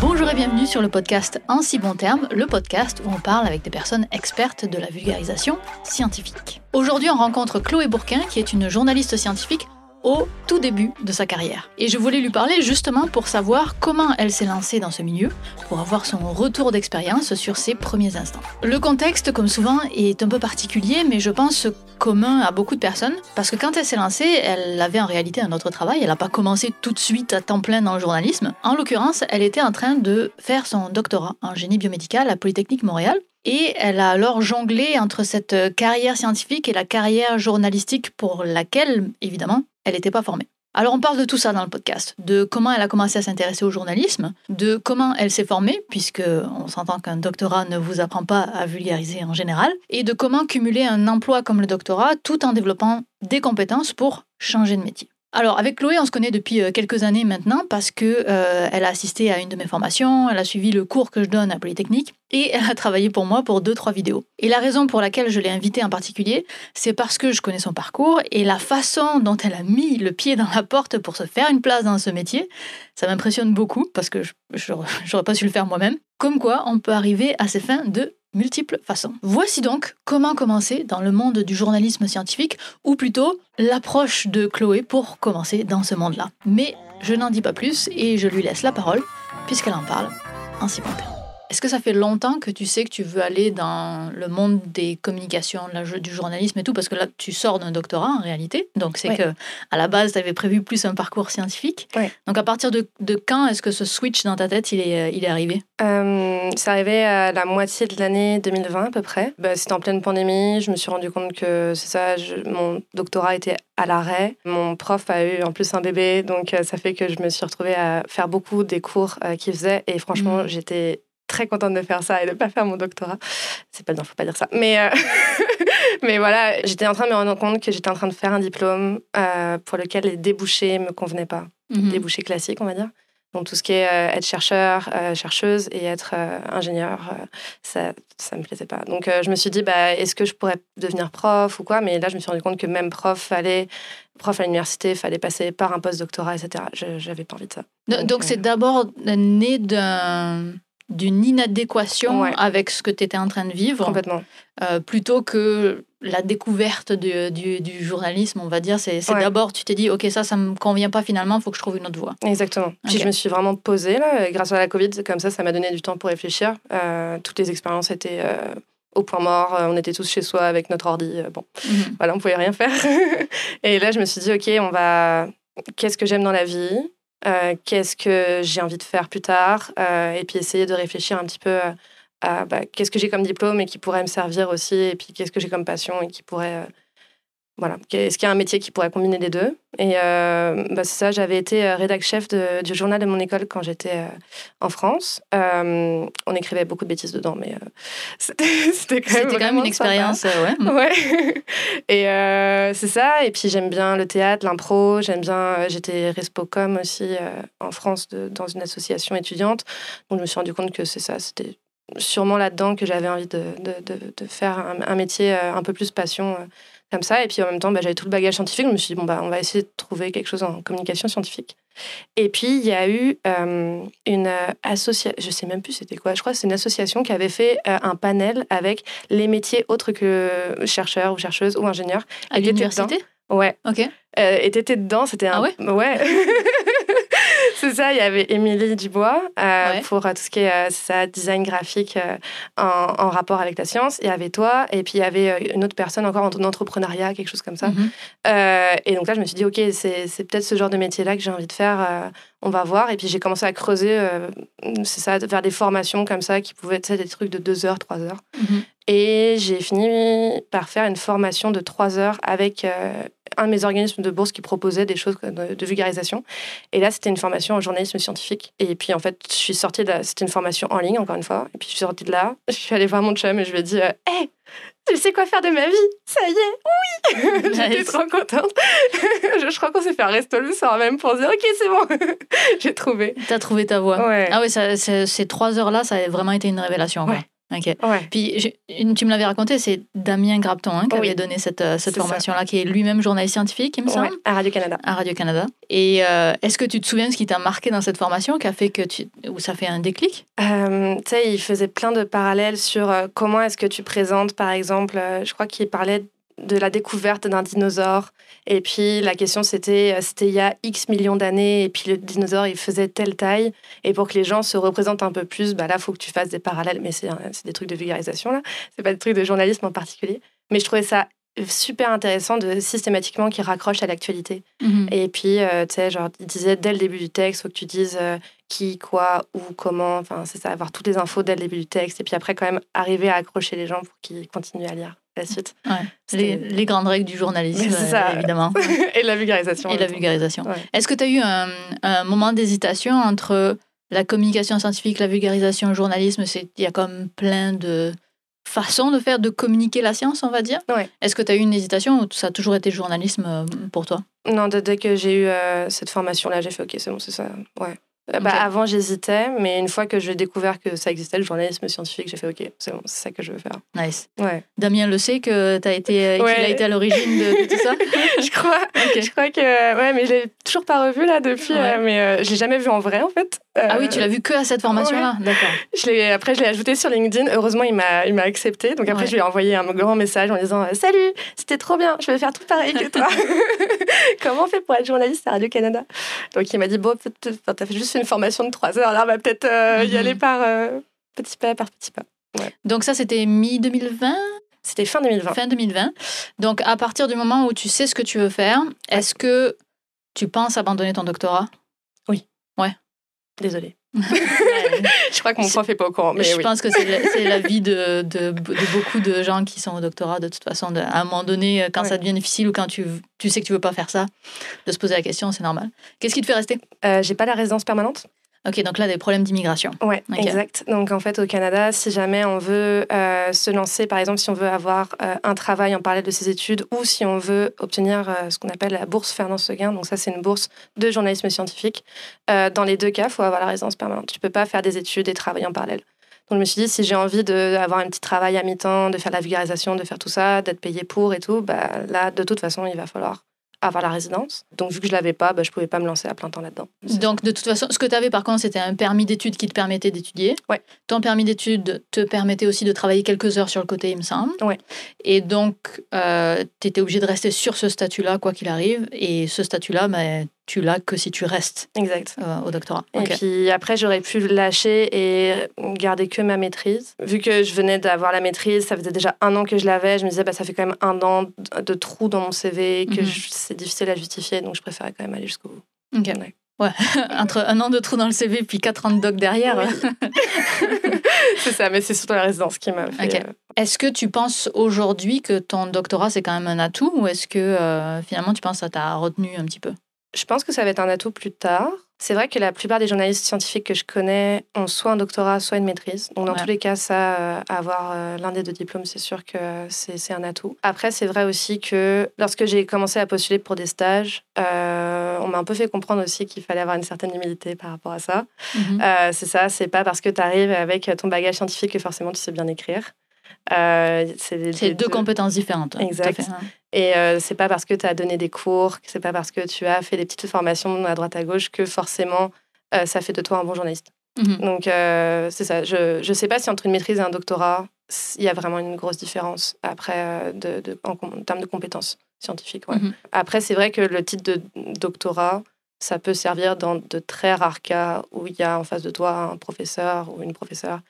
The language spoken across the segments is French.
Bonjour et bienvenue sur le podcast En si bon terme, le podcast où on parle avec des personnes expertes de la vulgarisation scientifique. Aujourd'hui, on rencontre Chloé Bourquin, qui est une journaliste scientifique au tout début de sa carrière. Et je voulais lui parler justement pour savoir comment elle s'est lancée dans ce milieu, pour avoir son retour d'expérience sur ses premiers instants. Le contexte, comme souvent, est un peu particulier, mais je pense commun à beaucoup de personnes, parce que quand elle s'est lancée, elle avait en réalité un autre travail, elle n'a pas commencé tout de suite à temps plein dans le journalisme. En l'occurrence, elle était en train de faire son doctorat en génie biomédical à Polytechnique Montréal, et elle a alors jonglé entre cette carrière scientifique et la carrière journalistique pour laquelle, évidemment, elle n'était pas formée. Alors on parle de tout ça dans le podcast, de comment elle a commencé à s'intéresser au journalisme, de comment elle s'est formée, puisque on s'entend qu'un doctorat ne vous apprend pas à vulgariser en général, et de comment cumuler un emploi comme le doctorat tout en développant des compétences pour changer de métier. Alors avec Chloé, on se connaît depuis euh, quelques années maintenant parce que euh, elle a assisté à une de mes formations, elle a suivi le cours que je donne à Polytechnique et elle a travaillé pour moi pour deux trois vidéos. Et la raison pour laquelle je l'ai invitée en particulier, c'est parce que je connais son parcours et la façon dont elle a mis le pied dans la porte pour se faire une place dans ce métier, ça m'impressionne beaucoup parce que j'aurais pas su le faire moi-même. Comme quoi, on peut arriver à ses fins de multiples façons. Voici donc comment commencer dans le monde du journalisme scientifique, ou plutôt l'approche de Chloé pour commencer dans ce monde-là. Mais je n'en dis pas plus et je lui laisse la parole, puisqu'elle en parle en terme. Est-ce que ça fait longtemps que tu sais que tu veux aller dans le monde des communications, du journalisme et tout? Parce que là, tu sors d'un doctorat en réalité. Donc, c'est que à la base, tu avais prévu plus un parcours scientifique. Donc, à partir de, quand est-ce que ce switch dans ta tête, il est, il est arrivé? Euh, C'est arrivé à la moitié de l'année 2020 à peu près. Bah, C'était en pleine pandémie. Je me suis rendu compte que c'est ça, mon doctorat était à l'arrêt. Mon prof a eu en plus un bébé. Donc, euh, ça fait que je me suis retrouvée à faire beaucoup des cours euh, qu'il faisait. Et franchement, mmh. j'étais très contente de faire ça et de pas faire mon doctorat. C'est pas bien, faut pas dire ça. Mais, euh, mais voilà, j'étais en train de me rendre compte que j'étais en train de faire un diplôme euh, pour lequel les débouchés me convenaient pas. Mhm. Débouchés classiques, on va dire. Donc tout ce qui est euh, être chercheur, chercheuse et être ingénieur, ça ça me plaisait pas. Donc je me suis dit bah est-ce que je pourrais devenir prof ou quoi? Mais là je me suis rendu compte que même prof fallait prof à l'université, fallait passer par un post-doctorat, etc. Je n'avais pas envie de ça. Donc, donc c'est d'abord né d'un d'une inadéquation avec ce que tu étais en train de vivre. Complètement. Euh, plutôt que la découverte du, du, journalisme, on va dire. C'est d'abord, tu t'es dit, OK, ça, ça me convient pas finalement, il faut que je trouve une autre voie. Exactement. Puis je me suis vraiment posée, là, grâce à la Covid, comme ça, ça m'a donné du temps pour réfléchir. Euh, toutes les expériences étaient. Euh, au point mort, on était tous chez soi avec notre ordi. Bon, mhm. voilà, on pouvait rien faire. et là, je me suis dit, OK, on va. Qu'est-ce que j'aime dans la vie? Qu'est-ce que j'ai envie de faire plus tard, euh, et puis essayer de réfléchir un petit peu à, bah, qu'est-ce que j'ai comme diplôme et qui pourrait me servir aussi, et puis qu'est-ce que j'ai comme passion et qui pourrait euh, voilà. Est-ce qu'il y a un métier qui pourrait combiner les deux? Et euh, bah, c'est ça, j'avais été euh, rédac chef du journal de mon école quand j'étais euh, en France. on écrivait beaucoup de bêtises dedans, mais c'était quand même, quand même une expérience. ouais. ouais. et c'est ça. Et puis j'aime bien le théâtre, l'impro. J'aime bien. J'étais respocom aussi en France dans une association étudiante. Donc je me suis rendu compte que c'est ça. C'était sûrement là-dedans que j'avais envie de, de, de, faire un, un, métier un peu plus passion comme ça. Et puis en même temps, bah, j'avais tout le bagage scientifique. Je me suis dit, bon, bah, on va essayer de trouver quelque chose en communication scientifique. Et puis, il y a eu euh, une association, je sais même plus c'était quoi, je crois que c'est une association qui avait fait euh, un panel avec les métiers autres que chercheurs ou chercheuses ou ingénieurs. À l'université? Ouais. Ok. Euh, et t'étais dedans, c'était un. Ah ouais? Ouais. c'est ça, il y avait Émilie Dubois euh, pour tout ce qui est sa design graphique en, en, rapport avec la science. Il y avait toi, et puis il y avait une autre personne encore en entrepreneuriat, quelque chose comme ça. Mhm. et donc là, je me suis dit, OK, c'est peut-être ce genre de métier-là que j'ai envie de faire. on va voir. Et puis j'ai commencé à creuser, c'est ça, faire des formations comme ça qui pouvaient être des trucs de 2 heures, 3 heures. Mhm. Et j'ai fini par faire une formation de 3 heures avec un de mes organismes de bourse qui proposait des choses de, vulgarisation. Et là, c'était une formation en journalisme scientifique. Et puis, en fait, je suis sortie de C'était une formation en ligne, encore une fois. Et puis, je suis sortie de là. Je suis allée voir mon chum et je lui ai dit Hé, hey, tu sais quoi faire de ma vie? Ça y est, oui J'étais trop contente. je, crois qu'on s'est fait un resto le soir même pour dire Ok, c'est bon, j'ai trouvé. T'as trouvé ta voie. Ouais. Ah oui, ces trois heures-là, ça a vraiment été une révélation. Ouais. Ok. Puis tu me l'avais raconté, c'est Damien Grapton hein, qui avait donné cette, euh, cette formation-là, qui est lui-même journaliste scientifique, il me semble. à Radio-Canada. À Radio-Canada. Et euh, est-ce que tu te souviens de ce qui t'a marqué dans cette formation, qui a fait que tu, ou ça fait un déclic? Euh, Tu sais, il faisait plein de parallèles sur comment est-ce que tu présentes, par exemple, je crois qu'il parlait de la découverte d'un dinosaure. Et puis la question c'était, euh, c'était il y a X millions d'années, et puis le dinosaure il faisait telle taille. Et pour que les gens se représentent un peu plus, bah là, il faut que tu fasses des parallèles. Mais c'est, c'est des trucs de vulgarisation là, c'est pas des trucs de journalisme en particulier. Mais je trouvais ça super intéressant de systématiquement qui raccroche à l'actualité. Mhm. Et puis, euh, tu sais, genre, il disait dès le début du texte, faut que tu dises euh, qui, quoi, où, comment. Enfin, c'est ça, avoir toutes les infos dès le début du texte. Et puis après, quand même, arriver à accrocher les gens pour qu'ils continuent à lire la suite. Les, grandes règles du journalisme, ça. évidemment. et la vulgarisation. Et la vulgarisation. Est-ce que tu as eu un, un moment d'hésitation entre la communication scientifique, la vulgarisation, le journalisme? Il y a comme plein de façon de faire, de communiquer la science, on va dire. Est-ce que tu as eu une hésitation ou ça a toujours été journalisme euh, pour toi? Non, dès que j'ai eu euh, cette formation-là, j'ai fait OK, c'est bon, c'est ça. Ouais. Euh, bah, avant, j'hésitais, mais une fois que j'ai découvert que ça existait, le journalisme scientifique, j'ai fait OK, c'est bon, c'est ça que je veux faire. Nice. Ouais. Damien le sait que tu as été, qu'il a été à l'origine de, tout ça Je crois. Je crois que. Ouais, mais je l'ai toujours pas revu là depuis, mais je l'ai jamais vu en vrai en fait ah oui, tu l'as vu que à cette formation-là, d'accord. Je après, je l'ai ajouté sur LinkedIn. Heureusement, il m'a, il m'a accepté. Donc après, je lui ai envoyé un grand message en disant Salut, c'était trop bien, je vais faire tout pareil que toi. Comment on fait pour être journaliste à Radio-Canada? Donc il m'a dit Bon, t'as fait juste une formation de trois heures, là, on va peut-être euh, y mhm. aller par euh, petit pas par petit pas. Donc ça, c'était mi-2020 C'était fin 2020. Fin 2020. Donc à partir du moment où tu sais ce que tu veux faire, est-ce que tu penses abandonner ton doctorat? Oui. Ouais. Désolée. je crois que mon prof n'est pas au courant. Mais je pense que c'est la, vie de, de, beaucoup de gens qui sont au doctorat, de toute façon. à un moment donné, quand ça devient difficile ou quand tu, tu sais que tu veux pas faire ça, de se poser la question, c'est normal. Qu'est-ce qui te fait rester? Euh, J'ai pas la résidence permanente. Ok, donc là, des problèmes d'immigration. Oui, exact. Donc en fait, au Canada, si jamais on veut euh, se lancer, par exemple, si on veut avoir euh, un travail en parallèle de ses études ou si on veut obtenir euh, ce qu'on appelle la bourse Fernand Seguin, donc ça, c'est une bourse de journalisme scientifique, dans les deux cas, il faut avoir la résidence permanente. Tu ne peux pas faire des études et travailler en parallèle. Donc je me suis dit, si j'ai envie d'avoir un petit travail à mi-temps, de faire la vulgarisation, de faire tout ça, d'être payé pour et tout, bah, là, de toute façon, il va falloir avoir la résidence. Donc, vu que je l'avais pas, bah, je pouvais pas me lancer à plein temps là-dedans. Donc, de toute façon, ce que tu avais par contre, c'était un permis d'études qui te permettait d'étudier. Ouais. Ton permis d'études te permettait aussi de travailler quelques heures sur le côté, il me semble. Ouais. Et donc, euh, tu étais obligé de rester sur ce statut-là, quoi qu'il arrive. Et ce statut-là, bah, tu l'as que si tu restes exact. Euh, au doctorat. Et puis après, j'aurais pu lâcher et garder que ma maîtrise. Vu que je venais d'avoir la maîtrise, ça faisait déjà un an que je l'avais, je me disais, bah, ça fait quand même un an de trou dans mon CV, que mhm. c'est difficile à justifier, donc je préférais quand même aller jusqu'au bout. Ok. Ouais. entre un an de trou dans le CV puis quatre ans de doc derrière. c'est ça, mais c'est surtout la résidence qui m'a fait. Euh, est-ce que tu penses aujourd'hui que ton doctorat c'est quand même un atout ou est-ce que euh, finalement tu penses que ça t'a retenu un petit peu? Je pense que ça va être un atout plus tard. C'est vrai que la plupart des journalistes scientifiques que je connais ont soit un doctorat, soit une maîtrise. Donc, dans tous les cas, ça, euh, avoir euh, l'un des deux diplômes, c'est sûr que c'est un atout. Après, c'est vrai aussi que lorsque j'ai commencé à postuler pour des stages, euh, on m'a un peu fait comprendre aussi qu'il fallait avoir une certaine humilité par rapport à ça. Mhm. c'est ça, c'est pas parce que tu arrives avec ton bagage scientifique que forcément tu sais bien écrire. Euh, c'est deux, compétences différentes. Exact. Et euh, c'est pas parce que tu as donné des cours, c'est pas parce que tu as fait des petites formations à droite à gauche que forcément euh, ça fait de toi un bon journaliste. Mhm. Donc c'est ça. Je ne sais pas si entre une maîtrise et un doctorat, il y a vraiment une grosse différence après de, de, en, termes de compétences scientifiques. Ouais. Mhm. Après, c'est vrai que le titre de doctorat, ça peut servir dans de très rares cas où il y a en face de toi un professeur ou une professeure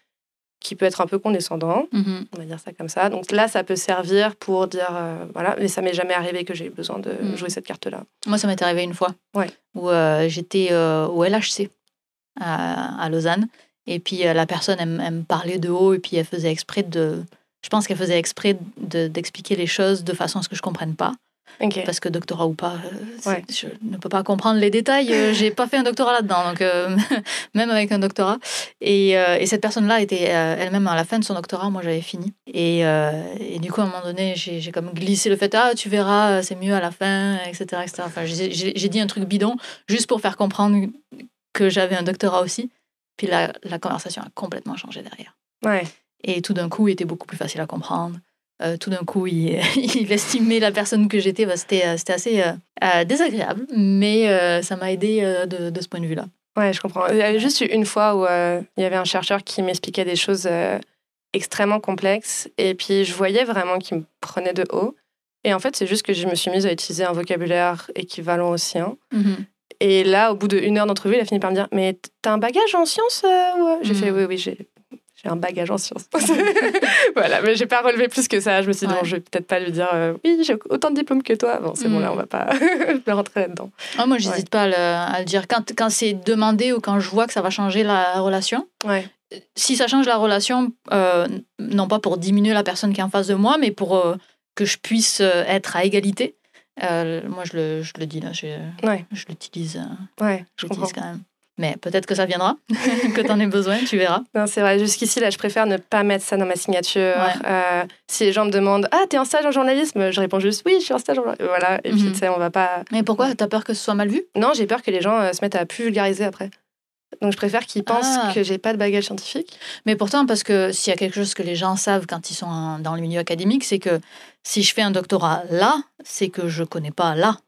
qui peut être un peu condescendant, mhm. on va dire ça comme ça. Donc là, ça peut servir pour dire, euh, voilà, mais ça m'est jamais arrivé que j'ai eu besoin de mhm. jouer cette carte-là. Moi, ça m'est arrivé une fois, ouais. où euh, j'étais euh, au LHC à, à, Lausanne, et puis la personne, elle, me parlait de haut, et puis elle faisait exprès de, je pense qu'elle faisait exprès d'expliquer les choses de façon à ce que je comprenne pas. Parce que doctorat ou pas, euh, je ne peux pas comprendre les détails. Euh, j'ai pas fait un doctorat là-dedans, donc euh, même avec un doctorat. Et, et cette personne-là était elle-même à la fin de son doctorat. Moi, j'avais fini. Et, et, du coup, à un moment donné, j'ai comme glissé le fait ah tu verras, c'est mieux à la fin, etc., etc. Enfin, j'ai dit un truc bidon juste pour faire comprendre que j'avais un doctorat aussi. Puis la, la conversation a complètement changé derrière. Ouais. Et tout d'un coup, il était beaucoup plus facile à comprendre. Euh, tout d'un coup, il, il, estimait la personne que j'étais. Bah, c'était, c'était assez désagréable, mais ça m'a aidé de, de, ce point de vue-là. Ouais, je comprends. Il y avait juste une fois où il y avait un chercheur qui m'expliquait des choses extrêmement complexes, et puis je voyais vraiment qu'il me prenait de haut. Et en fait, c'est juste que je me suis mise à utiliser un vocabulaire équivalent au sien. Mhm. Et là, au bout d'une heure d'entrevue, il a fini par me dire Mais t'as un bagage en sciences euh, J'ai fait mhm. Oui, oui, j'ai. J'ai un bagage en sciences. voilà, mais j'ai pas relevé plus que ça. Je me suis dit, bon, je vais peut-être pas lui dire, euh, oui, j'ai autant de diplômes que toi. Bon, c'est bon, là, on va pas rentrer là-dedans. Ah, moi, j'hésite pas à le, dire. Quand, quand c'est demandé ou quand je vois que ça va changer la relation, ouais. si ça change la relation, euh, non pas pour diminuer la personne qui est en face de moi, mais pour que je puisse euh, être à égalité. Euh, moi, je le, je le dis là, je, je l'utilise. Euh, ouais, je comprends. quand même. Mais peut-être que ça viendra, que tu en aies besoin, tu verras. Non, c'est vrai. Jusqu'ici, là, je préfère ne pas mettre ça dans ma signature. si les gens me demandent Ah, t'es en stage en journalisme? Je réponds juste Oui, je suis en stage en journalisme. Voilà. Et puis, mhm. tu sais, on va pas. Mais pourquoi? T'as peur que ce soit mal vu? Non, j'ai peur que les gens se mettent à plus vulgariser après. Donc je préfère qu'ils pensent ah. que j'ai pas de bagage scientifique. Mais pourtant, parce que s'il y a quelque chose que les gens savent quand ils sont dans le milieu académique, c'est que si je fais un doctorat là, c'est que je connais pas là.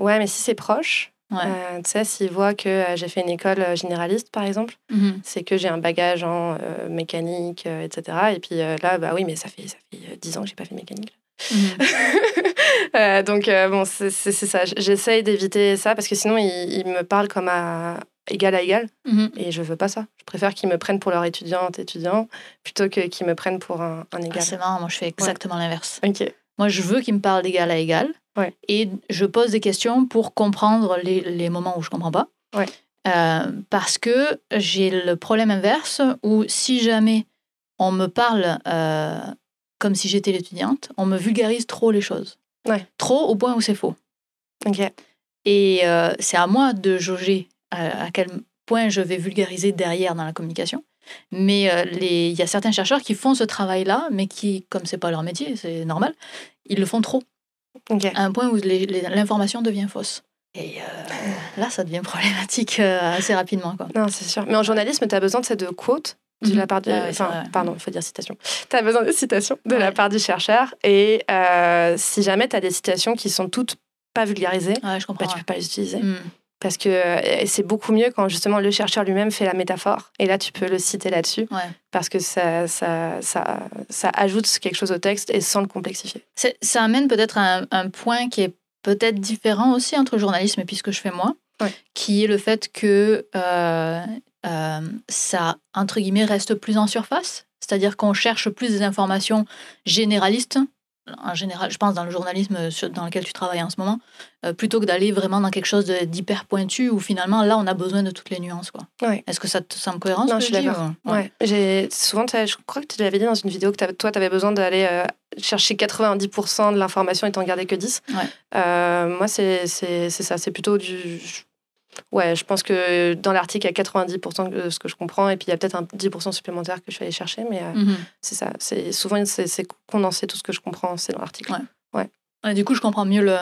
Ouais, mais si c'est proche, euh, tu sais, s'ils voient que euh, j'ai fait une école euh, généraliste, par exemple, mhm. c'est que j'ai un bagage en mécanique, etc. Et puis là, bah oui, mais ça fait, ça fait 10 ans que j'ai pas fait mécanique. Mhm. donc, bon, c'est ça. J'essaye d'éviter ça parce que sinon, ils, ils me parlent comme à, égal à égal. Mhm. Et je veux pas ça. Je préfère qu'ils me prennent pour leur étudiante, étudiant, plutôt que qu'ils me prennent pour un, un égal. Ah, c'est marrant, moi je fais exactement l'inverse. Ok. Moi je veux qu'ils me parlent d'égal à égal. Ouais. Et je pose des questions pour comprendre les, les moments où je comprends pas. Ouais. Euh, parce que j'ai le problème inverse où si jamais on me parle euh, comme si j'étais l'étudiante, on me vulgarise trop les choses. Ouais. Trop au point où c'est faux. Ok. Et euh, c'est à moi de jauger à, quel point je vais vulgariser derrière dans la communication. Mais euh, il y a certains chercheurs qui font ce travail-là, mais qui, comme c'est pas leur métier, c'est normal, ils le font trop. À un point où l'information devient fausse. Et euh, là, ça devient problématique euh, assez rapidement. Quoi. Non, c'est sûr. Mais en journalisme, tu as besoin de cette quote de mhm. la part du... enfin, pardon, il faut dire citation. Tu as besoin de citations de la part du chercheur. Et si jamais tu as des citations qui sont toutes pas vulgarisées, je comprends, bah, tu peux pas les utiliser. Mm. Parce que euh, c'est beaucoup mieux quand justement le chercheur lui-même fait la métaphore. Et là, tu peux le citer là-dessus. Parce que ça, ça, ça, ça, ajoute quelque chose au texte et sans le complexifier. Ça amène peut-être un, un, point qui est peut-être différent aussi entre journalisme et puis ce que je fais moi. Qui est le fait que euh, euh, ça, entre guillemets, reste plus en surface. C'est-à-dire qu'on cherche plus des informations généralistes en général, je pense dans le journalisme dans lequel tu travailles en ce moment, euh, plutôt que d'aller vraiment dans quelque chose d'hyper pointu où finalement là on a besoin de toutes les nuances. Quoi. Est-ce que ça te semble cohérent Non, je suis d'accord. Ouais? J'ai souvent, je crois que tu l'avais dit dans une vidéo que toi tu avais besoin d'aller euh, chercher 90% de l'information et t'en garder que 10. Euh, moi c'est ça, c'est plutôt du Ouais, je pense que dans l'article, il y a 90% de ce que je comprends, et puis il y a peut-être un 10% supplémentaire que je vais aller chercher, mais euh, mhm. c'est ça. C'est souvent c'est condenser tout ce que je comprends, c'est dans l'article. Ouais. ouais. du coup, je comprends mieux le,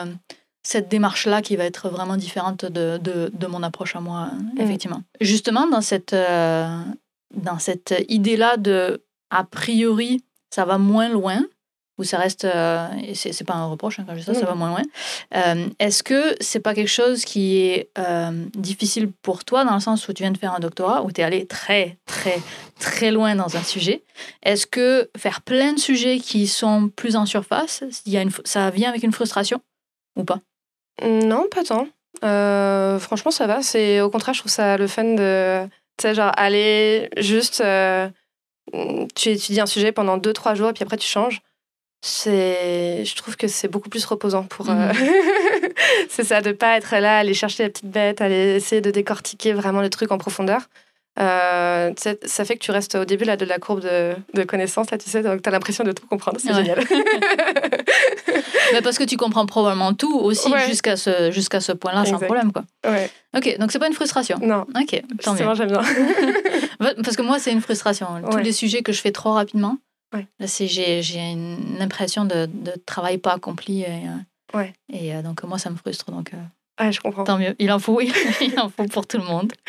cette démarche-là qui va être vraiment différente de, de, de mon approche à moi, mm. effectivement. Justement, dans cette, euh, dans cette idée-là de a priori, ça va moins loin, où ça reste, euh, c'est pas un reproche hein, quand je dis ça, ça va moins loin. Euh, Est-ce que c'est pas quelque chose qui est euh, difficile pour toi dans le sens où tu viens de faire un doctorat, où tu es allé très, très, très loin dans un sujet? Est-ce que faire plein de sujets qui sont plus en surface, y a une, ça vient avec une frustration? Ou pas? Non, pas tant. Franchement, ça va. C'est Au contraire, je trouve ça le fun de, tu sais, genre aller juste. Tu étudies un sujet pendant 2-3 jours et puis après tu changes c'est je trouve que c'est beaucoup plus reposant pour euh, mhm. c'est ça de pas être là aller chercher la petite bête aller essayer de décortiquer vraiment le truc en profondeur. Euh, ça fait que tu restes au début là de la courbe de, de connaissances là tu sais donc tu as l'impression de tout comprendre c'est génial. Mais parce que tu comprends probablement tout aussi jusqu'à ce jusqu'à ce point là sans problème quoi. Ouais. ok donc c'est pas une frustration. Non. Ok tant mieux. J'aime bien. Parce que moi c'est une frustration. Tous les sujets que je fais trop rapidement j'ai une impression de, de, travail pas accompli. Et, euh, ouais. et euh, donc, moi, ça me frustre. Donc, euh, je comprends. Tant mieux. Il en faut, il en faut pour tout le monde.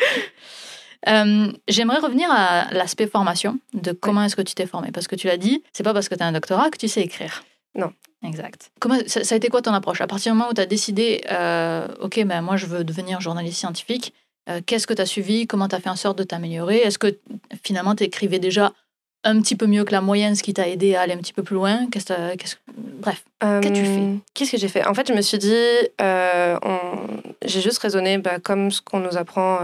J'aimerais revenir à l'aspect formation, de comment est-ce que tu t'es formé. Parce que tu l'as dit, c'est pas parce que tu as un doctorat que tu sais écrire. Non. Exact. Comment, ça, a été quoi ton approche? À partir du moment où tu as décidé, euh, OK, ben moi je veux devenir journaliste scientifique, euh, qu'est-ce que tu as suivi? Comment tu as fait en sorte de t'améliorer? Est-ce que finalement tu écrivais déjà un petit peu mieux que la moyenne, ce qui t'a aidé à aller un petit peu plus loin qu'est-ce Bref, qu'as-tu fait? euh, Qu'est-ce que j'ai fait? En fait, je me suis dit, j'ai juste raisonné bah, comme ce qu'on nous apprend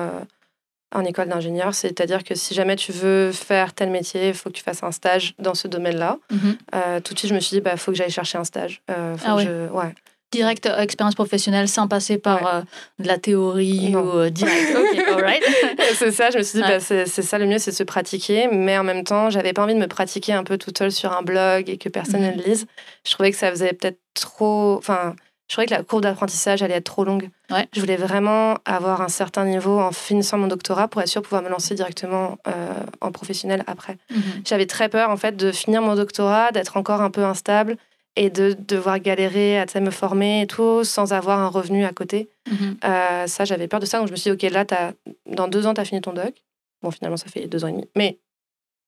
en école d'ingénieur, c'est-à-dire que si jamais tu veux faire tel métier, il faut que tu fasses un stage dans ce domaine-là. Mhm. Euh, tout de suite, je me suis dit, il bah, faut que j'aille chercher un stage. Euh, ah ouais. Direct euh, expérience professionnelle sans passer par de la théorie ou direct. ok, alright. c'est ça, je me suis dit, bah, c'est ça le mieux, c'est de se pratiquer. Mais en même temps, j'avais pas envie de me pratiquer un peu toute seule sur un blog et que personne mhm. ne le lise. Je trouvais que ça faisait peut-être trop. Enfin, je trouvais que la courbe d'apprentissage allait être trop longue. Je voulais vraiment avoir un certain niveau en finissant mon doctorat pour être sûr de pouvoir me lancer directement euh, en professionnel après. Mhm. J'avais très peur en fait de finir mon doctorat, d'être encore un peu instable et de devoir galérer à me former et tout sans avoir un revenu à côté. Mhm. Euh, ça, j'avais peur de ça. Donc je me suis dit, OK, là, as, dans deux ans, tu as fini ton doc. Bon, finalement, ça fait deux ans et demi. Mais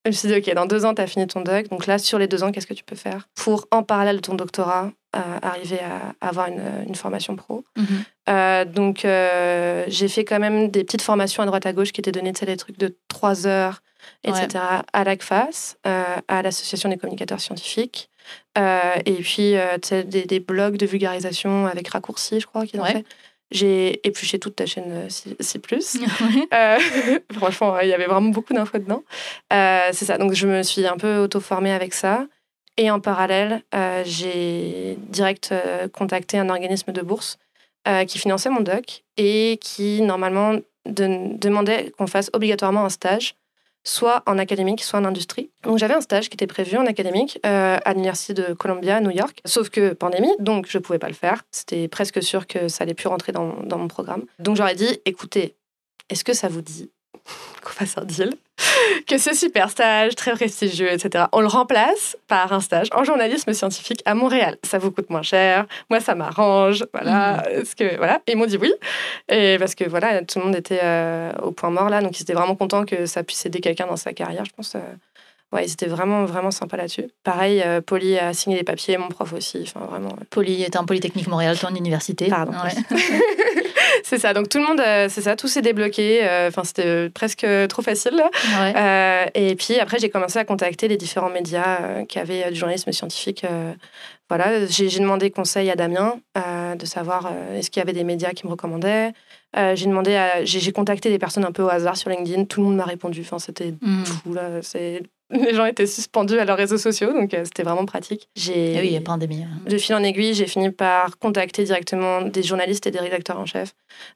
je me suis dit, OK, dans deux ans, tu as fini ton doc. Donc là, sur les deux ans, qu'est-ce que tu peux faire pour, en parallèle de ton doctorat, euh, arriver à, avoir une, une, formation pro? Mhm. euh, Donc, j'ai fait quand même des petites formations à droite à gauche qui étaient données, tu des trucs de trois heures, etc., à l'ACFAS, à l'Association des communicateurs scientifiques. Et puis, des, des, blogs de vulgarisation avec raccourcis, je crois, qu'ils ont fait. J'ai épluché toute ta chaîne C+. euh, franchement, il y avait vraiment beaucoup d'infos dedans. Euh, c'est ça, donc je me suis un peu auto-formée avec ça. Et en parallèle, euh, j'ai direct euh, contacté un organisme de bourse qui finançait mon doc et qui, normalement, demandait qu'on fasse obligatoirement un stage soit en académique, soit en industrie. Donc j'avais un stage qui était prévu en académique euh, à l'université de Columbia, New York. Sauf que pandémie, donc je pouvais pas le faire. C'était presque sûr que ça allait plus rentrer dans mon programme. Donc j'aurais dit, écoutez, est-ce que ça vous dit qu'on fasse un deal, que ce super stage très prestigieux, etc., on le remplace par un stage en journalisme scientifique à Montréal. Ça vous coûte moins cher, moi ça m'arrange, voilà. Ce que, voilà. Et ils m'ont dit oui, et parce que voilà, tout le monde était euh, au point mort là, donc ils étaient vraiment contents que ça puisse aider quelqu'un dans sa carrière, je pense. Euh, Ouais, ils étaient vraiment, vraiment sympas là-dessus. Pareil, euh, Polly a signé les papiers, mon prof aussi. Enfin, vraiment. Polly est un Polytechnique Montréal, ton université. Pardon. c'est ça. Donc tout le monde, euh, c'est ça, tout s'est débloqué. Euh, enfin, c'était presque trop facile. et puis après, j'ai commencé à contacter les différents médias qui avaient du journalisme scientifique. voilà, j'ai demandé conseil à Damien de savoir est-ce qu'il y avait des médias qui me recommandaient. j'ai demandé, j'ai contacté des personnes un peu au hasard sur LinkedIn. Tout le monde m'a répondu. Enfin, c'était mmh. fou là. C'est les gens étaient suspendus à leurs réseaux sociaux, donc euh, c'était vraiment pratique. J'ai, ah oui, il y a pandémie. Hein. De fil en aiguille, j'ai fini par contacter directement des journalistes et des rédacteurs en chef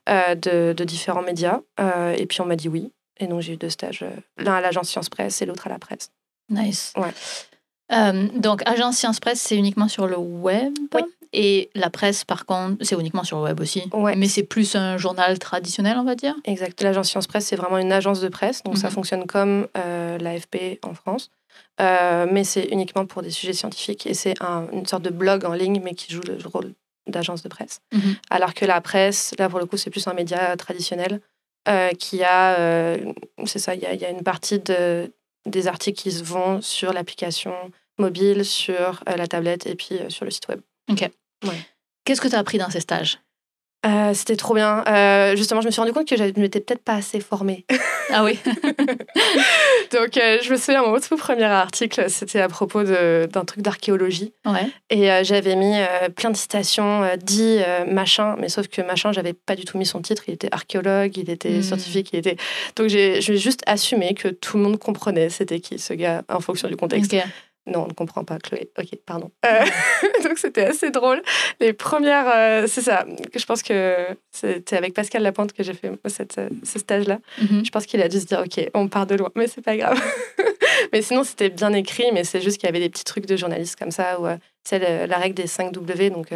euh, de, différents médias. Euh, et puis on m'a dit oui. Et donc j'ai eu deux stages, l'un à l'agence Science Presse et l'autre à la presse. Nice. Ouais. donc agence Science Presse, c'est uniquement sur le web? Oui. Et la presse, par contre, c'est uniquement sur le web aussi. Mais c'est plus un journal traditionnel, on va dire. Exact. L'agence Science Presse, c'est vraiment une agence de presse. Donc ça mhm. fonctionne comme euh, l'AFP en France. Euh, mais c'est uniquement pour des sujets scientifiques. Et c'est une sorte de blog en ligne, mais qui joue le rôle d'agence de presse. Mhm. Alors que la presse, là, pour le coup, c'est plus un média traditionnel euh, qui a. c'est ça, il y a, y a, une partie de, des articles qui se vont sur l'application mobile, sur la tablette et puis sur le site web. Ok. Qu'est-ce que tu as appris dans ces stages? Euh, C'était trop bien. Euh, justement, je me suis rendu compte que je n'étais peut-être pas assez formée. Ah oui Donc, euh, je me souviens, mon tout premier article, c'était à propos d'un truc d'archéologie. Ouais. Et j'avais mis plein de citations, dit machin, mais sauf que machin, j'avais pas du tout mis son titre. Il était archéologue, il était hmm. scientifique, il était. Donc, j'ai juste assumé que tout le monde comprenait c'était qui ce gars en fonction du contexte. Non, on ne comprend pas, Chloé. Ok, pardon. Euh, donc c'était assez drôle. Les premières, euh, c'est ça. Je pense que c'était avec Pascal Lapointe que j'ai fait cette, euh, ce stage-là. Mhm. Je pense qu'il a dû se dire, ok, on part de loin, mais c'est pas grave. mais sinon, c'était bien écrit, mais c'est juste qu'il y avait des petits trucs de journalistes comme ça, ou c'est la règle des 5 W, donc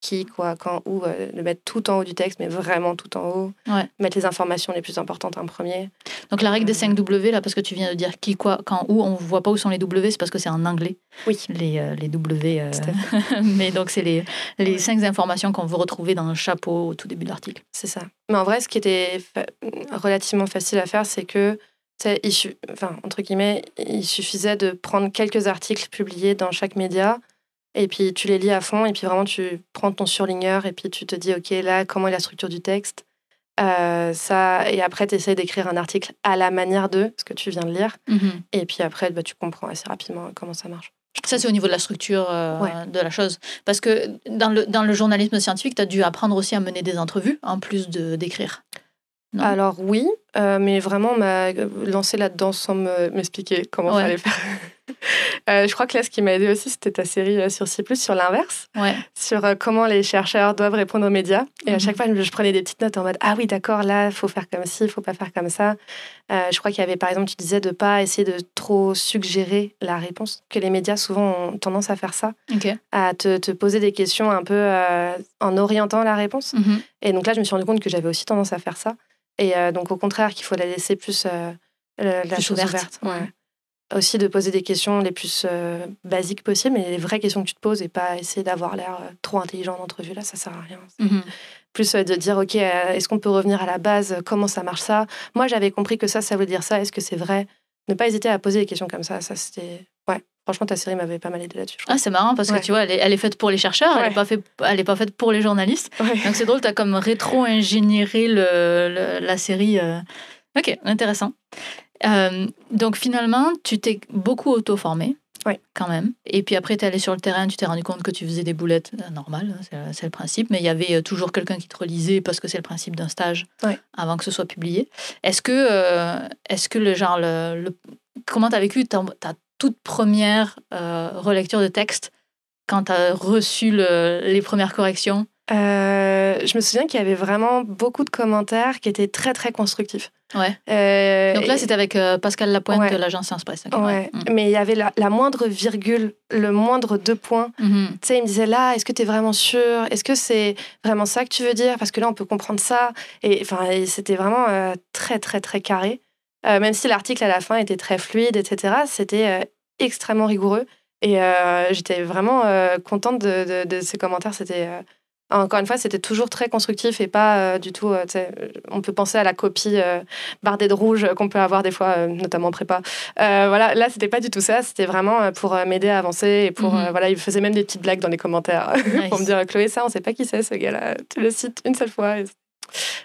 qui, quoi, quand, où, le mettre tout en haut du texte, mais vraiment tout en haut. Mettre les informations les plus importantes en premier. Donc la règle des 5 W, là, parce que tu viens de dire qui, quoi, quand, où, on ne voit pas où sont les W, c'est parce que c'est en anglais. Oui. Les, les W. mais donc c'est les, les 5 informations qu'on veut retrouver dans un chapeau au tout début de l'article. C'est ça. Mais en vrai, ce qui était relativement facile à faire, c'est que il, enfin, entre guillemets, il suffisait de prendre quelques articles publiés dans chaque média et puis tu les lis à fond et puis vraiment tu prends ton surligneur et puis tu te dis ok là comment est la structure du texte? Euh, ça et après tu essaies d'écrire un article à la manière de ce que tu viens de lire mhm. et puis après bah, tu comprends assez rapidement comment ça marche. Ça, c'est au niveau de la structure euh, de la chose. Parce que dans le, dans le journalisme scientifique, tu as dû apprendre aussi à mener des entrevues en plus d'écrire. Alors oui, euh, mais vraiment m'a lancé là-dedans sans m'expliquer comment ça allait faire. Euh, je crois que là, ce qui m'a aidé aussi, c'était ta série euh, sur C+, sur l'inverse, sur comment les chercheurs doivent répondre aux médias. Et à chaque mhm. fois, je, prenais des petites notes en mode Ah oui, d'accord, là, il faut faire comme ci, il faut pas faire comme ça. je crois qu'il y avait, par exemple, tu disais de pas essayer de trop suggérer la réponse, que les médias souvent ont tendance à faire ça, à te, poser des questions un peu en orientant la réponse. Mhm. Et donc là, je me suis rendu compte que j'avais aussi tendance à faire ça. Et euh, donc, au contraire, qu'il faut la laisser plus euh, la, chose ouverte. Aussi de poser des questions les plus euh, basiques possibles, mais les vraies questions que tu te poses et pas essayer d'avoir l'air trop intelligent en entrevue. Là, ça sert à rien. Mhm. Plus de dire, OK, est-ce qu'on peut revenir à la base? Comment ça marche ça? Moi, j'avais compris que ça, ça veut dire ça. Est-ce que c'est vrai? Ne pas hésiter à poser des questions comme ça. Ça, c'était. Ouais. Franchement, ta série m'avait pas mal aidé là-dessus. Ah, c'est marrant parce que tu vois, elle est, faite pour les chercheurs, elle n'est pas, fait, elle est pas faite pour les journalistes. Donc c'est drôle, tu as comme rétro-ingénieré le, la série. Euh. Ok, intéressant. Euh, donc finalement, tu t'es beaucoup auto-formé. Oui. Quand même. Et puis après, tu es allé sur le terrain, tu t'es rendu compte que tu faisais des boulettes euh, normales, hein, c'est le principe, mais il y avait toujours quelqu'un qui te relisait parce que c'est le principe d'un stage avant que ce soit publié. Est-ce que, est-ce que le genre, le, comment tu as vécu ta, toute première euh, relecture de texte quand tu as reçu les premières corrections? Euh, Je me souviens qu'il y avait vraiment beaucoup de commentaires qui étaient très très constructifs. Ouais. Euh, Donc là, c'était avec Pascal Lapointe de l'agence Science Presse. Ouais. Mm. Mais il y avait la, moindre virgule, le moindre deux points. Mm-hmm. Tu sais, il me disait là, est-ce que tu es vraiment sûr? Est-ce que c'est vraiment ça que tu veux dire? Parce que là, on peut comprendre ça. Et enfin, c'était vraiment très très très carré. Euh, même si l'article à la fin était très fluide, etc., c'était euh, extrêmement rigoureux. Et euh, j'étais vraiment contente de, de, ces commentaires. C'était encore une fois, c'était toujours très constructif et pas du tout. on peut penser à la copie bardée de rouge qu'on peut avoir des fois, notamment en prépa. voilà, là, c'était pas du tout ça. C'était vraiment pour m'aider à avancer et pour mhm. voilà, il faisait même des petites blagues dans les commentaires pour me dire Chloé, ça, on sait pas qui c'est ce gars-là. Tu le cites une seule fois.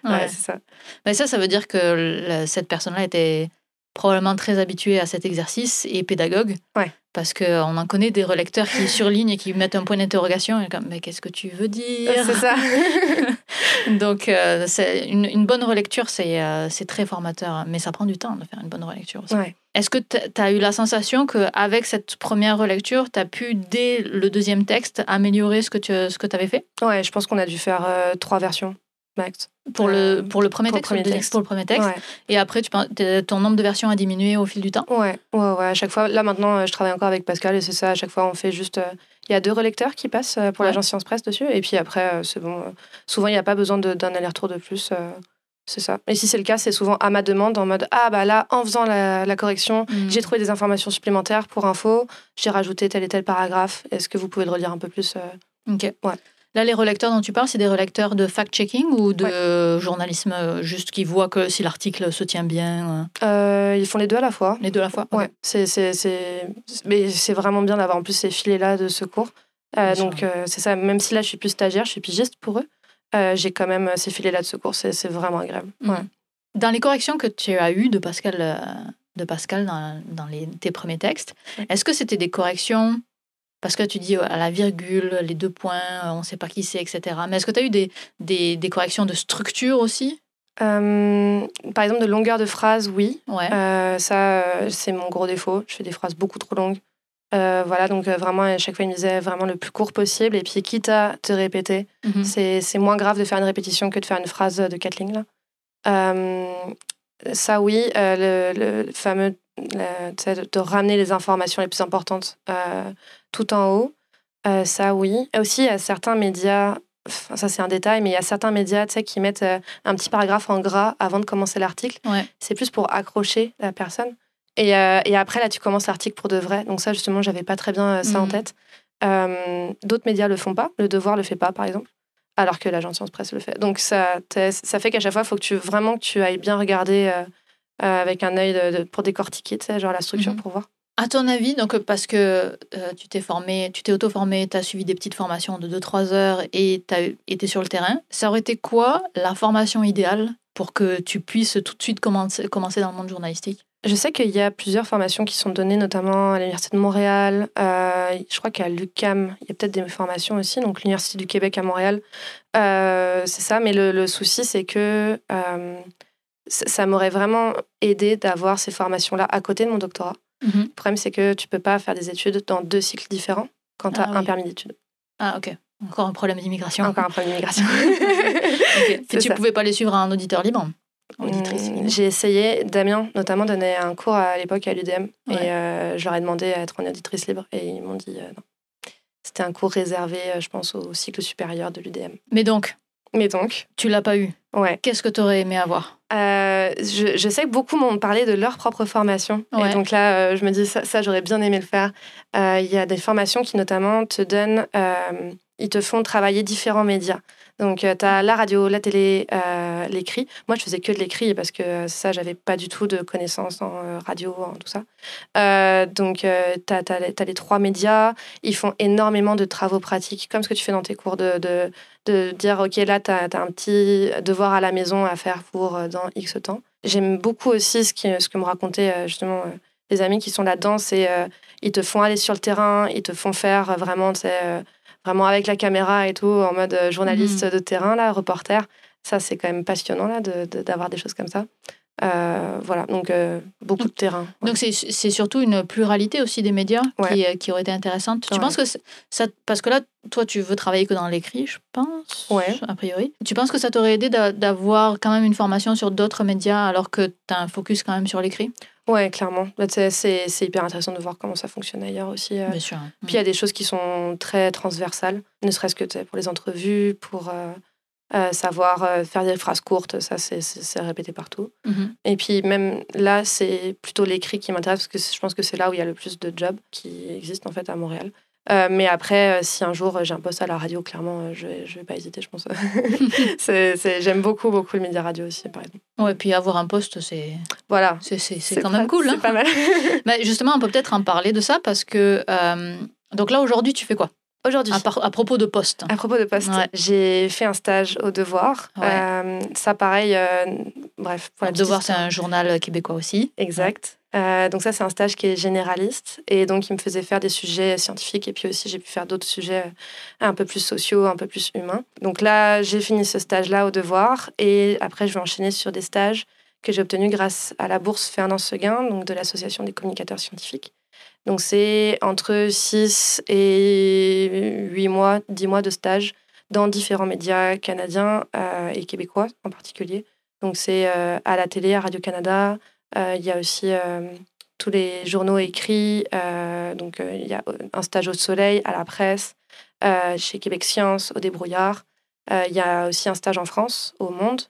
Ouais, c'est ça. Mais ça, ça veut dire que cette personne-là était probablement très habituée à cet exercice et pédagogue. Ouais. Parce qu'on en connaît des relecteurs qui surlignent et qui mettent un point d'interrogation et comme, mais qu'est-ce que tu veux dire? C'est ça. Donc, euh, c'est une, une, bonne relecture, c'est euh, très formateur, mais ça prend du temps de faire une bonne relecture aussi. Ouais. Est-ce que tu as eu la sensation qu'avec cette première relecture, tu as pu, dès le deuxième texte, améliorer ce que tu ce que avais fait? Ouais, je pense qu'on a dû faire euh, trois versions max. Pour, le, pour le premier texte, Pour le premier texte. Et après, tu, ton nombre de versions a diminué au fil du temps Ouais, ouais, ouais. À chaque fois, là maintenant, euh, je travaille encore avec Pascal et c'est ça. À chaque fois, on fait juste. Euh, il y a deux relecteurs qui passent euh, pour l'agence Science Presse dessus. Et puis après, c'est bon. Souvent, il n'y a pas besoin d'un aller-retour de plus. C'est ça. Et si c'est le cas, c'est souvent à ma demande, en mode Ah, bah là, en faisant la, correction, hmm. j'ai trouvé des informations supplémentaires pour info, j'ai rajouté tel et tel paragraphe. Est-ce que vous pouvez le relire un peu plus Ok. Ouais. Là, les relecteurs dont tu parles, c'est des relecteurs de fact-checking ou de journalisme euh, juste qui voient que si l'article se tient bien euh? Euh, Ils font les deux à la fois. Les deux à la fois Ouais. C'est. Mais c'est vraiment bien d'avoir en plus ces filets-là de secours. donc, c'est ça. Même si là, je suis plus stagiaire, je suis pigiste pour eux, j'ai quand même ces filets-là de secours. C'est, vraiment agréable. Mmh. Ouais. Dans les corrections que tu as eues de Pascal, de Pascal dans, dans les, tes premiers textes, est-ce que c'était des corrections parce que tu dis à la virgule, les deux points, euh, on ne sait pas qui c'est, etc. Mais est-ce que tu as eu des, des, des, corrections de structure aussi? Euh, Par exemple, de longueur de phrase, oui. Ouais. Euh, ça, c'est mon gros défaut. Je fais des phrases beaucoup trop longues. voilà, donc vraiment, à chaque fois, il me disait vraiment le plus court possible. Et puis, quitte à te répéter, mhm. c'est moins grave de faire une répétition que de faire une phrase de quatre lignes. Là. ça, oui. le, le, fameux de, ramener les informations les plus importantes tout en haut. Euh, ça, oui. Et aussi, il y a certains médias ça c'est un détail, mais il y a certains médias qui mettent un petit paragraphe en gras avant de commencer l'article. C'est plus pour accrocher la personne. Et, et, après, là, tu commences l'article pour de vrai. Donc ça, justement, j'avais pas très bien ça en mhm. tête. D'autres médias le font pas. Le Devoir le fait pas, par exemple alors que l'agence Science Presse le fait. Donc ça, ça fait qu'à chaque fois, il faut que tu vraiment que tu ailles bien regarder euh, avec un œil de, pour décortiquer, genre la structure mhm. pour voir. À ton avis, donc parce que euh, tu t'es formé, tu t'es auto-formé, tu as suivi des petites formations de 2-3 heures et tu as été sur le terrain, ça aurait été quoi la formation idéale pour que tu puisses tout de suite commencer, commencer dans le monde journalistique? Je sais qu'il y a plusieurs formations qui sont données, notamment à l'Université de Montréal. Euh, je crois qu'à l'UCAM, il y a peut-être des formations aussi, donc l'Université du Québec à Montréal. c'est ça, mais le, souci, c'est que ça m'aurait vraiment aidé d'avoir ces formations-là à côté de mon doctorat. Mhm. Le problème, c'est que tu peux pas faire des études dans deux cycles différents quand tu as ah un permis d'études. Ah, ok. Encore un problème d'immigration. Encore un problème d'immigration. okay. Tu ne pouvais pas les suivre à un auditeur libre mmh, J'ai essayé. Damien, notamment, donnait un cours à l'époque à l'UDM. Et euh, je leur ai demandé à être en auditrice libre. Et ils m'ont dit euh, non. C'était un cours réservé, euh, je pense, au cycle supérieur de l'UDM. Mais donc, mais donc Tu l'as pas eu? Ouais. Qu'est-ce que tu aurais aimé avoir? Euh, je, sais que beaucoup m'ont parlé de leur propre formation. Et donc là, euh, je me dis, ça, ça j'aurais bien aimé le faire. Euh, il y a des formations qui notamment te donnent, ils te font travailler différents médias. Donc, tu as la radio, la télé, l'écrit. Moi, je faisais que de l'écrit parce que ça, j'avais pas du tout de connaissances en radio, en tout ça. donc, tu as, as, les trois médias. Ils font énormément de travaux pratiques, comme ce que tu fais dans tes cours de, de, de dire, OK, là, tu as, un petit devoir à la maison à faire pour dans X temps. J'aime beaucoup aussi ce, qui, ce que me racontaient justement les amis qui sont là-dedans, c'est ils te font aller sur le terrain, ils te font faire vraiment, vraiment avec la caméra et tout, en mode journaliste mmh. de terrain, là, reporter. Ça, c'est quand même passionnant là, d'avoir de, des choses comme ça. Euh, voilà, donc euh, beaucoup de terrain. Donc c'est surtout une pluralité aussi des médias qui, euh, qui, aurait été intéressante. Tu penses que ça, parce que là, toi, tu veux travailler que dans l'écrit, je pense, a priori. Tu penses que ça t'aurait aidé d'avoir quand même une formation sur d'autres médias alors que tu as un focus quand même sur l'écrit? Ouais, clairement. Bah, c'est hyper intéressant de voir comment ça fonctionne ailleurs aussi. Bien sûr. Puis il y a des choses qui sont très transversales, ne serait-ce que pour les entrevues, pour euh, savoir euh, faire des phrases courtes, ça c'est répété partout. Mhm. Et puis même là, c'est plutôt l'écrit qui m'intéresse parce que je pense que c'est là où il y a le plus de jobs qui existent en fait à Montréal. Euh, mais après, si un jour j'ai un poste à la radio, clairement, je vais, je vais pas hésiter, je pense. J'aime beaucoup, beaucoup le média radio aussi, par exemple. Ouais, puis avoir un poste, c'est voilà, c'est quand même cool. C'est hein. pas mal. mais justement, on peut peut-être en parler de ça parce que donc là aujourd'hui, tu fais quoi? Aujourd'hui. À, propos de poste. À propos de poste. J'ai fait un stage au Devoir. Euh, ça, pareil, euh, bref. le Devoir, c'est un journal québécois aussi. Exact. Euh, donc ça, c'est un stage qui est généraliste. Et donc, il me faisait faire des sujets scientifiques. Et puis aussi, j'ai pu faire d'autres sujets un peu plus sociaux, un peu plus humains. Donc là, j'ai fini ce stage-là au Devoir. Et après, je vais enchaîner sur des stages que j'ai obtenus grâce à la bourse Fernand Seguin, donc de l'Association des communicateurs scientifiques. Donc c'est entre 6 et 8 mois, 10 mois de stage dans différents médias canadiens euh, et québécois en particulier. Donc c'est euh, à la télé, à Radio-Canada. Euh, il y a aussi tous les journaux écrits. donc il y a un stage au Soleil, à la presse, chez Québec Science, au Débrouillard. Il y a aussi un stage en France, au Monde,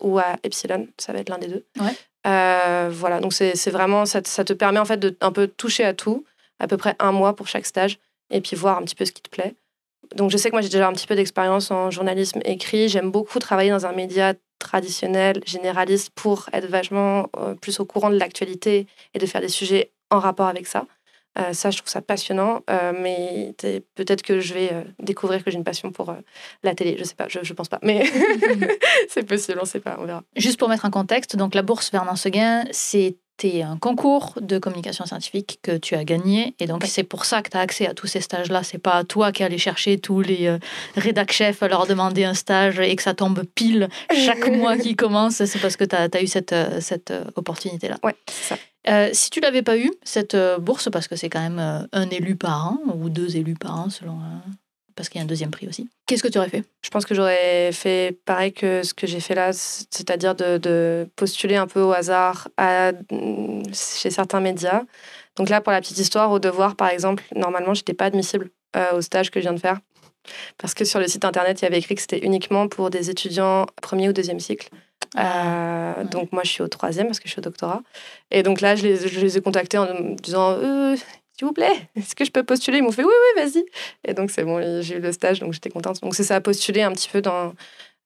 ou à Epsilon, ça va être l'un des deux. Ouais. Euh, voilà, donc c'est vraiment, ça, ça, te permet en fait de un peu toucher à tout, à peu près un mois pour chaque stage, et puis voir un petit peu ce qui te plaît. Donc je sais que moi j'ai déjà un petit peu d'expérience en journalisme écrit, j'aime beaucoup travailler dans un média traditionnel, généraliste, pour être vachement euh, plus au courant de l'actualité et de faire des sujets en rapport avec ça. Euh, ça, je trouve ça passionnant, euh, mais peut-être que je vais découvrir que j'ai une passion pour la télé. Je sais pas, je, je pense pas, mais c'est possible, on sait pas, on verra. Juste pour mettre un contexte, donc la bourse Vernon Seguin, c'était un concours de communication scientifique que tu as gagné, et donc c'est pour ça que tu as accès à tous ces stages-là. C'est pas toi qui allais chercher tous les rédac chefs, leur demander un stage et que ça tombe pile chaque mois qui commence. C'est parce que tu as, as, eu cette, cette opportunité-là. Ouais, c'est ça. Euh, si tu l'avais pas eu, cette euh, bourse, parce que c'est quand même euh, un élu par an, ou deux élus par an, selon. Parce qu'il y a un deuxième prix aussi. Qu'est-ce que tu aurais fait? Je pense que j'aurais fait pareil que ce que j'ai fait là, c'est-à-dire de, postuler un peu au hasard à, chez certains médias. Donc là, pour la petite histoire, au devoir, par exemple, normalement, j'étais pas admissible au stage que je viens de faire. Parce que sur le site internet, il y avait écrit que c'était uniquement pour des étudiants premier ou deuxième cycle. Ah, euh, donc moi, je suis au troisième parce que je suis au doctorat. Et donc là, je les, je les ai contactés en me disant, euh, s'il vous plaît, est-ce que je peux postuler? Ils m'ont fait, oui, oui, vas-y. Et donc c'est bon, j'ai eu le stage, donc j'étais contente. Donc c'est ça, postuler un petit peu dans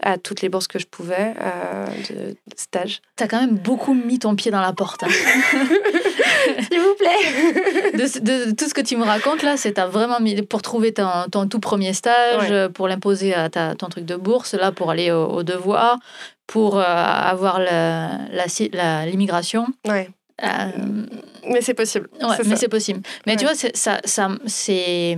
à toutes les bourses que je pouvais euh, de, stage. T'as quand même beaucoup mis ton pied dans la porte. Hein. S'il vous plaît. De, tout ce que tu me racontes là, c'est t'as vraiment mis pour trouver ton, ton tout premier stage, pour l'imposer à ta, ton truc de bourse, là pour aller au, devoir, pour euh, avoir l'immigration. La, ouais. Euh, mais c'est possible. Ouais, mais c'est possible. Mais tu vois, ça, ça, c'est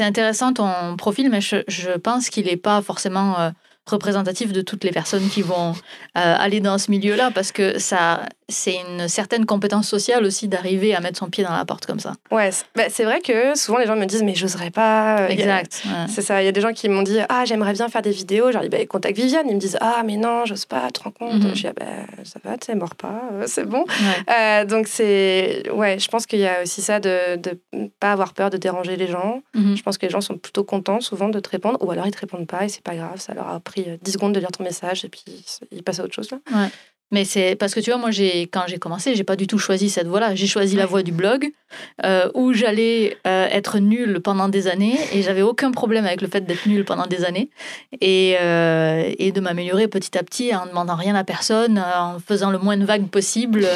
intéressant ton profil, mais je, je pense qu'il n'est pas forcément représentatif de toutes les personnes qui vont euh, aller dans ce milieu-là, parce que ça, c'est une certaine compétence sociale aussi d'arriver à mettre son pied dans la porte comme ça. Ouais, bah, c'est vrai que souvent les gens me disent mais j'oserais pas. Exact. C'est ça. Il y a des gens qui m'ont dit ah j'aimerais bien faire des vidéos. Genre bah, contacte Viviane. Ils me disent ah mais non j'ose pas. Tu te rends compte mhm. Je dis ah, bah, ça va, tu mords pas, euh, c'est bon. Euh, donc c'est ouais, je pense qu'il y a aussi ça de ne pas avoir peur de déranger les gens. Mhm. Je pense que les gens sont plutôt contents souvent de te répondre ou alors ils te répondent pas et c'est pas grave. Ça leur a pris 10 euh, secondes de lire ton message et puis ils passent à autre chose là. Mais c'est parce que tu vois, moi, j'ai quand j'ai commencé, j'ai pas du tout choisi cette voie-là. J'ai choisi la voie du blog, euh, où j'allais euh, être nulle pendant des années, et j'avais aucun problème avec le fait d'être nulle pendant des années, et, euh, et de m'améliorer petit à petit en demandant rien à personne, en faisant le moins de vagues possible.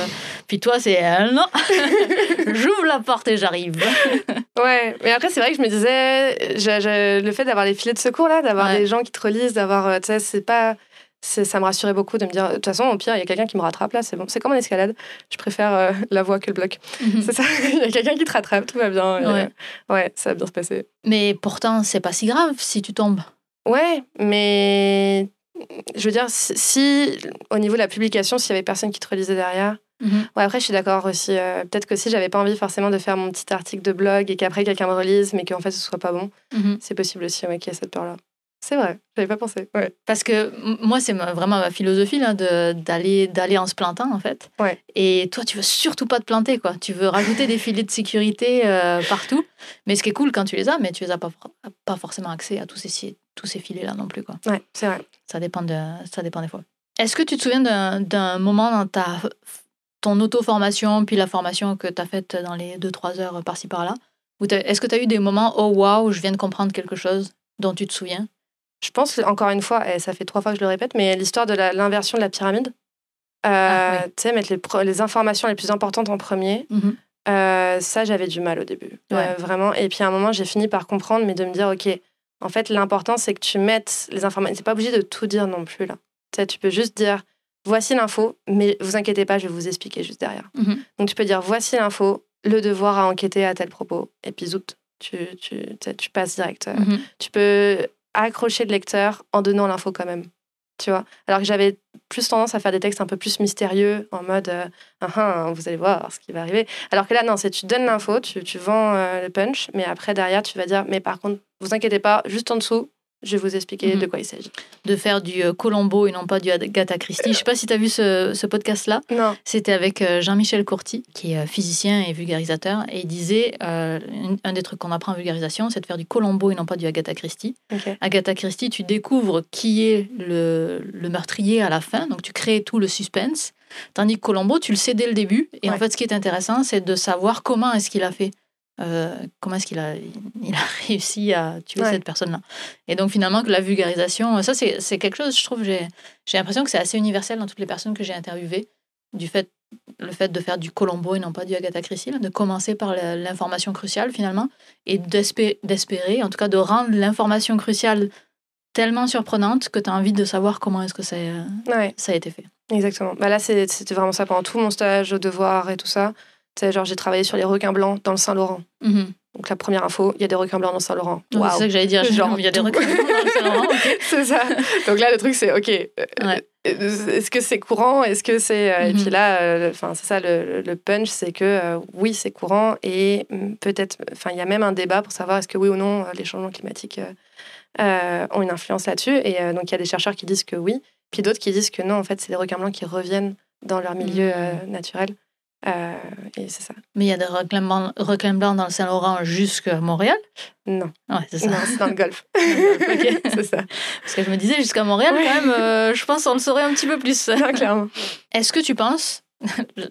Puis toi, c'est non, j'ouvre la porte et j'arrive. ouais, mais après, c'est vrai que je me disais, le fait d'avoir les filets de secours là, d'avoir des gens qui te relisent, d'avoir, tu sais, c'est pas ça me rassurait beaucoup de me dire, de toute façon, au pire, il y a quelqu'un qui me rattrape là, c'est bon. C'est comme en escalade. Je préfère euh, la voie que le bloc. Mhm. C'est ça, il y a quelqu'un qui te rattrape, tout va bien. Ouais. ouais, ça va bien se passer. Mais pourtant, c'est pas si grave si tu tombes. Ouais, mais je veux dire, si, au niveau de la publication, s'il y avait personne qui te relisait derrière. Mhm. Ouais, après, je suis d'accord aussi. Euh, peut-être que si j'avais pas envie forcément de faire mon petit article de blog et qu'après quelqu'un me relise, mais qu'en fait ce soit pas bon, mhm. c'est possible aussi ouais, qu'il y ait cette peur-là. C'est vrai, j'avais pas pensé. Ouais. Parce que moi, c'est vraiment ma philosophie là, d'aller d'aller en se plantant en fait. Ouais. Et toi, tu veux surtout pas te planter quoi. Tu veux rajouter des filets de sécurité euh, partout. Mais ce qui est cool quand tu les as, mais tu les as pas, pas forcément accès à tous ces tous ces filets là non plus quoi. Ouais, c'est vrai. Ça dépend de ça dépend des fois. Est-ce que tu te souviens d'un moment dans ta ton auto-formation puis la formation que tu as faite dans les 2-3 heures par-ci par-là Est-ce que tu as eu des moments oh waouh, je viens de comprendre quelque chose dont tu te souviens? Je pense, encore une fois, et ça fait trois fois que je le répète, mais l'histoire de l'inversion de la pyramide. Euh, ah, Tu sais, mettre les, les, informations les plus importantes en premier. Mhm. Euh, ça, j'avais du mal au début. Euh, vraiment. Et puis à un moment, j'ai fini par comprendre, mais de me dire, OK, en fait, l'important, c'est que tu mettes les informations. C'est pas obligé de tout dire non plus, là. Tu sais, tu peux juste dire, voici l'info, mais vous inquiétez pas, je vais vous expliquer juste derrière. Mhm. Donc tu peux dire, voici l'info, le devoir à enquêter à tel propos. Et puis, zout, tu, tu, tu passes direct. Mhm. Tu peux accrocher le lecteur en donnant l'info quand même. Tu vois Alors que j'avais plus tendance à faire des textes un peu plus mystérieux, en mode ah, ah, vous allez voir ce qui va arriver. Alors que là, non, c'est tu donnes l'info, tu, tu vends euh, le punch, mais après, derrière, tu vas dire mais par contre, vous inquiétez pas, juste en dessous, je vais vous expliquer de mhm. quoi il s'agit. De faire du euh, Colombo et non pas du Agatha Christie. Je sais pas si tu as vu ce, ce podcast-là. Non. C'était avec euh, Jean-Michel Courty, qui est euh, physicien et vulgarisateur. Et il disait un des trucs qu'on apprend en vulgarisation, c'est de faire du Colombo et non pas du Agatha Christie. Agatha Christie, tu découvres qui est le, le, meurtrier à la fin. Donc tu crées tout le suspense. Tandis que Colombo, tu le sais dès le début. Et en fait, ce qui est intéressant, c'est de savoir comment est-ce qu'il a fait. Euh, comment est-ce qu'il a, il a réussi à tuer cette personne-là? Et donc finalement, que la vulgarisation, ça c'est quelque chose, je trouve, j'ai l'impression que c'est assez universel dans toutes les personnes que j'ai interviewées, du fait, le fait de faire du Colombo et non pas du Agatha Christie, de commencer par l'information cruciale finalement, et d'espérer, en tout cas de rendre l'information cruciale tellement surprenante que tu as envie de savoir comment est-ce que ça, ça a été fait. Exactement. Bah là, c'était vraiment ça pendant tout mon stage, au devoir et tout ça genre, j'ai travaillé sur les requins blancs dans le Saint-Laurent. Mhm. Donc, la première info, il y a des requins blancs dans le Saint-Laurent. C'est ça que j'allais dire. Genre, il y a des requins blancs dans le Saint-Laurent. c'est ça. Donc là, le truc, c'est OK. Euh, est-ce que c'est courant? Est-ce que c'est. Euh, et puis mhm. là, euh, enfin c'est ça, le, le punch, c'est que oui, c'est courant. Et peut-être. Enfin, il y a même un débat pour savoir est-ce que oui ou non, les changements climatiques ont une influence là-dessus. Et donc, il y a des chercheurs qui disent que oui. Puis d'autres qui disent que non, en fait, c'est des requins blancs qui reviennent dans leur milieu mhm. naturel. Et c'est ça. Mais il y a des requins blancs, dans le Saint-Laurent jusqu'à Montréal? Non. Ouais, c'est ça. Non, c'est dans le Golfe. c'est ça. Parce que je me disais, jusqu'à Montréal, quand même, je pense qu'on le saurait un petit peu plus. Non, clairement. Est-ce que tu penses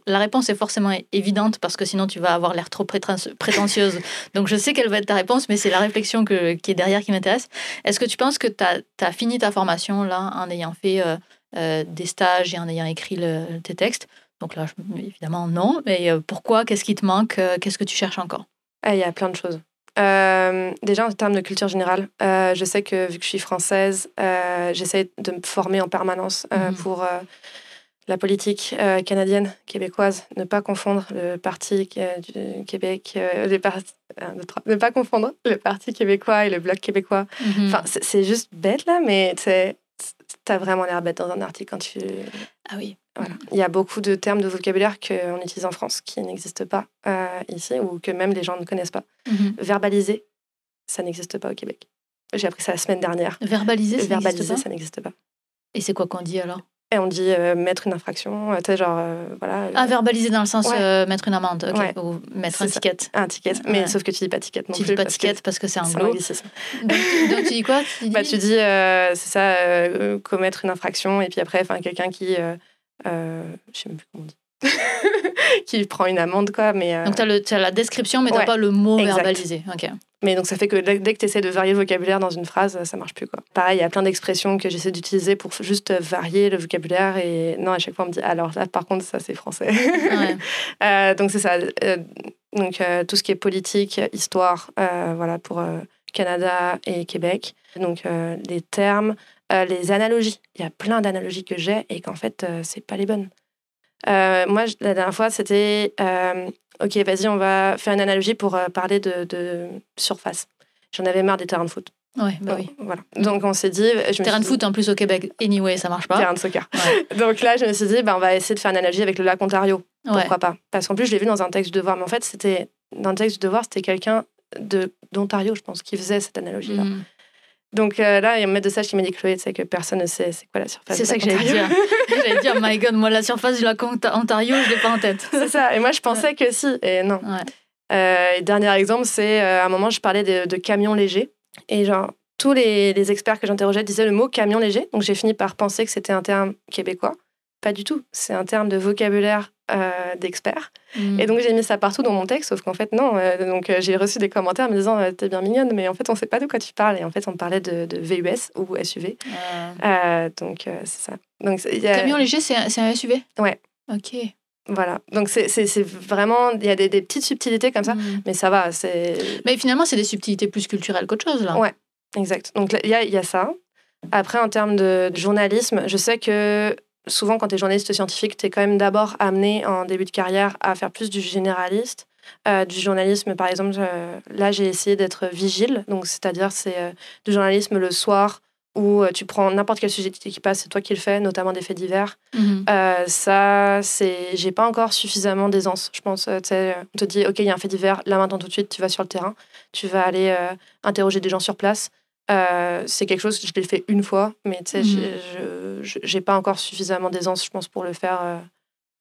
la réponse est forcément évidente parce que sinon tu vas avoir l'air trop prétentieuse. Donc je sais quelle va être ta réponse, mais c'est la réflexion qui est derrière qui m'intéresse. Est-ce que tu penses que tu as, fini ta formation là en ayant fait euh, euh, des stages et en ayant écrit tes textes? Donc là, évidemment, non. Mais euh, pourquoi? Qu'est-ce qui te manque? Qu'est-ce que tu cherches encore? Ah, Il y a plein de choses. déjà en termes de culture générale, je sais que vu que je suis française, j'essaie de me former en permanence mmh pour la politique euh, canadienne, québécoise, ne pas confondre le parti du Québec, euh, les ne pas confondre le parti québécois et le bloc québécois. Mhm. Enfin, c'est juste bête là, mais t'as vraiment l'air bête dans un article quand tu. Ah oui. Il y a beaucoup de termes de vocabulaire qu'on utilise en France qui n'existent pas euh, ici ou que même les gens ne connaissent pas. Mhm. Verbaliser, ça n'existe pas au Québec. J'ai appris ça la semaine dernière. Verbaliser, ça Verbaliser, ça n'existe pas. Et c'est quoi qu'on dit alors? Et on dit euh, mettre une infraction, euh, tu sais, genre, euh, voilà. Ah, verbaliser dans le sens mettre une amende, ou mettre un ticket. Un ticket, mais sauf que tu dis pas ticket non tu plus. dis pas ticket parce que c'est un Donc, donc, tu dis quoi? Tu dis... Bah, tu dis, c'est ça, commettre une infraction, et puis après, enfin, quelqu'un qui. je sais même plus comment on dit. qui prend une amende, quoi. Mais, Donc, tu as, la description, mais tu pas le mot verbalisé. Ok. Mais donc ça fait que dès que tu essaies de varier le vocabulaire dans une phrase, ça marche plus. Quoi. Pareil, il y a plein d'expressions que j'essaie d'utiliser pour juste varier le vocabulaire. Et non, à chaque fois, on me dit alors là, par contre, ça, c'est français. euh, donc c'est ça. Euh, donc euh, tout ce qui est politique, histoire, euh, voilà, pour Canada et Québec. Donc les termes, les analogies. Il y a plein d'analogies que j'ai et qu'en fait, c'est pas les bonnes. Moi, la dernière fois, c'était ok, vas-y, on va faire une analogie pour euh, parler de, surface. J'en avais marre des terrains de foot. Ouais, bah oui. Voilà. Donc on s'est dit. Je terrain de foot en plus au Québec, anyway, ça marche pas. Terrain de soccer. Donc là, je me suis dit, bah, on va essayer de faire une analogie avec le lac Ontario. Pourquoi pas? Parce qu'en plus, je l'ai vu dans un texte de devoir. Mais en fait, c'était dans le texte de devoir, c'était quelqu'un d'Ontario, je pense, qui faisait cette analogie-là. Mm. Donc euh, là, il y a un maître de stage qui m'a dit Chloé, tu sais que personne ne sait c'est quoi la surface. C'est ça que j'allais dire. j'allais dire, my god, moi la surface du lac Ontario, je l'ai pas en tête. c'est ça. Et moi, je pensais que si. Et non. Euh, dernier exemple, c'est euh, à un moment, je parlais de, de camions légers. Et genre, tous les, les experts que j'interrogeais disaient le mot camion léger. Donc j'ai fini par penser que c'était un terme québécois. Pas du tout. C'est un terme de vocabulaire euh, d'experts. Mm. Et donc j'ai mis ça partout dans mon texte, sauf qu'en fait non. Euh, donc euh, j'ai reçu des commentaires me disant t'es bien mignonne, mais en fait on sait pas de quoi tu parles. Et en fait on parlait de, VUS ou SUV. Ah. donc c'est ça. Donc camion léger c'est un, SUV. Ouais. Ok. Voilà, donc c'est vraiment, il y a des, des, petites subtilités comme ça, mm. mais ça va. c'est Mais finalement, c'est des subtilités plus culturelles qu'autre chose, là. Ouais, exact. Donc il y a, y a ça. Après, en termes de journalisme, je sais que souvent, quand tu es journaliste scientifique, tu es quand même d'abord amené en début de carrière à faire plus du généraliste. Euh, du journalisme, par exemple, là, j'ai essayé d'être vigile. Donc, c'est-à-dire, c'est euh, du journalisme le soir où euh, tu prends n'importe quel sujet qui passe, c'est toi qui le fais, notamment des faits divers. Mhm. ça, c'est. J'ai pas encore suffisamment d'aisance, je pense. on te dit, OK, il y a un fait divers, là maintenant, tout de suite, tu vas sur le terrain, tu vas aller interroger des gens sur place. Euh, c'est quelque chose que je l'ai fait une fois, mais tu sais, mmh. je n'ai pas encore suffisamment d'aisance, je pense, pour le faire euh,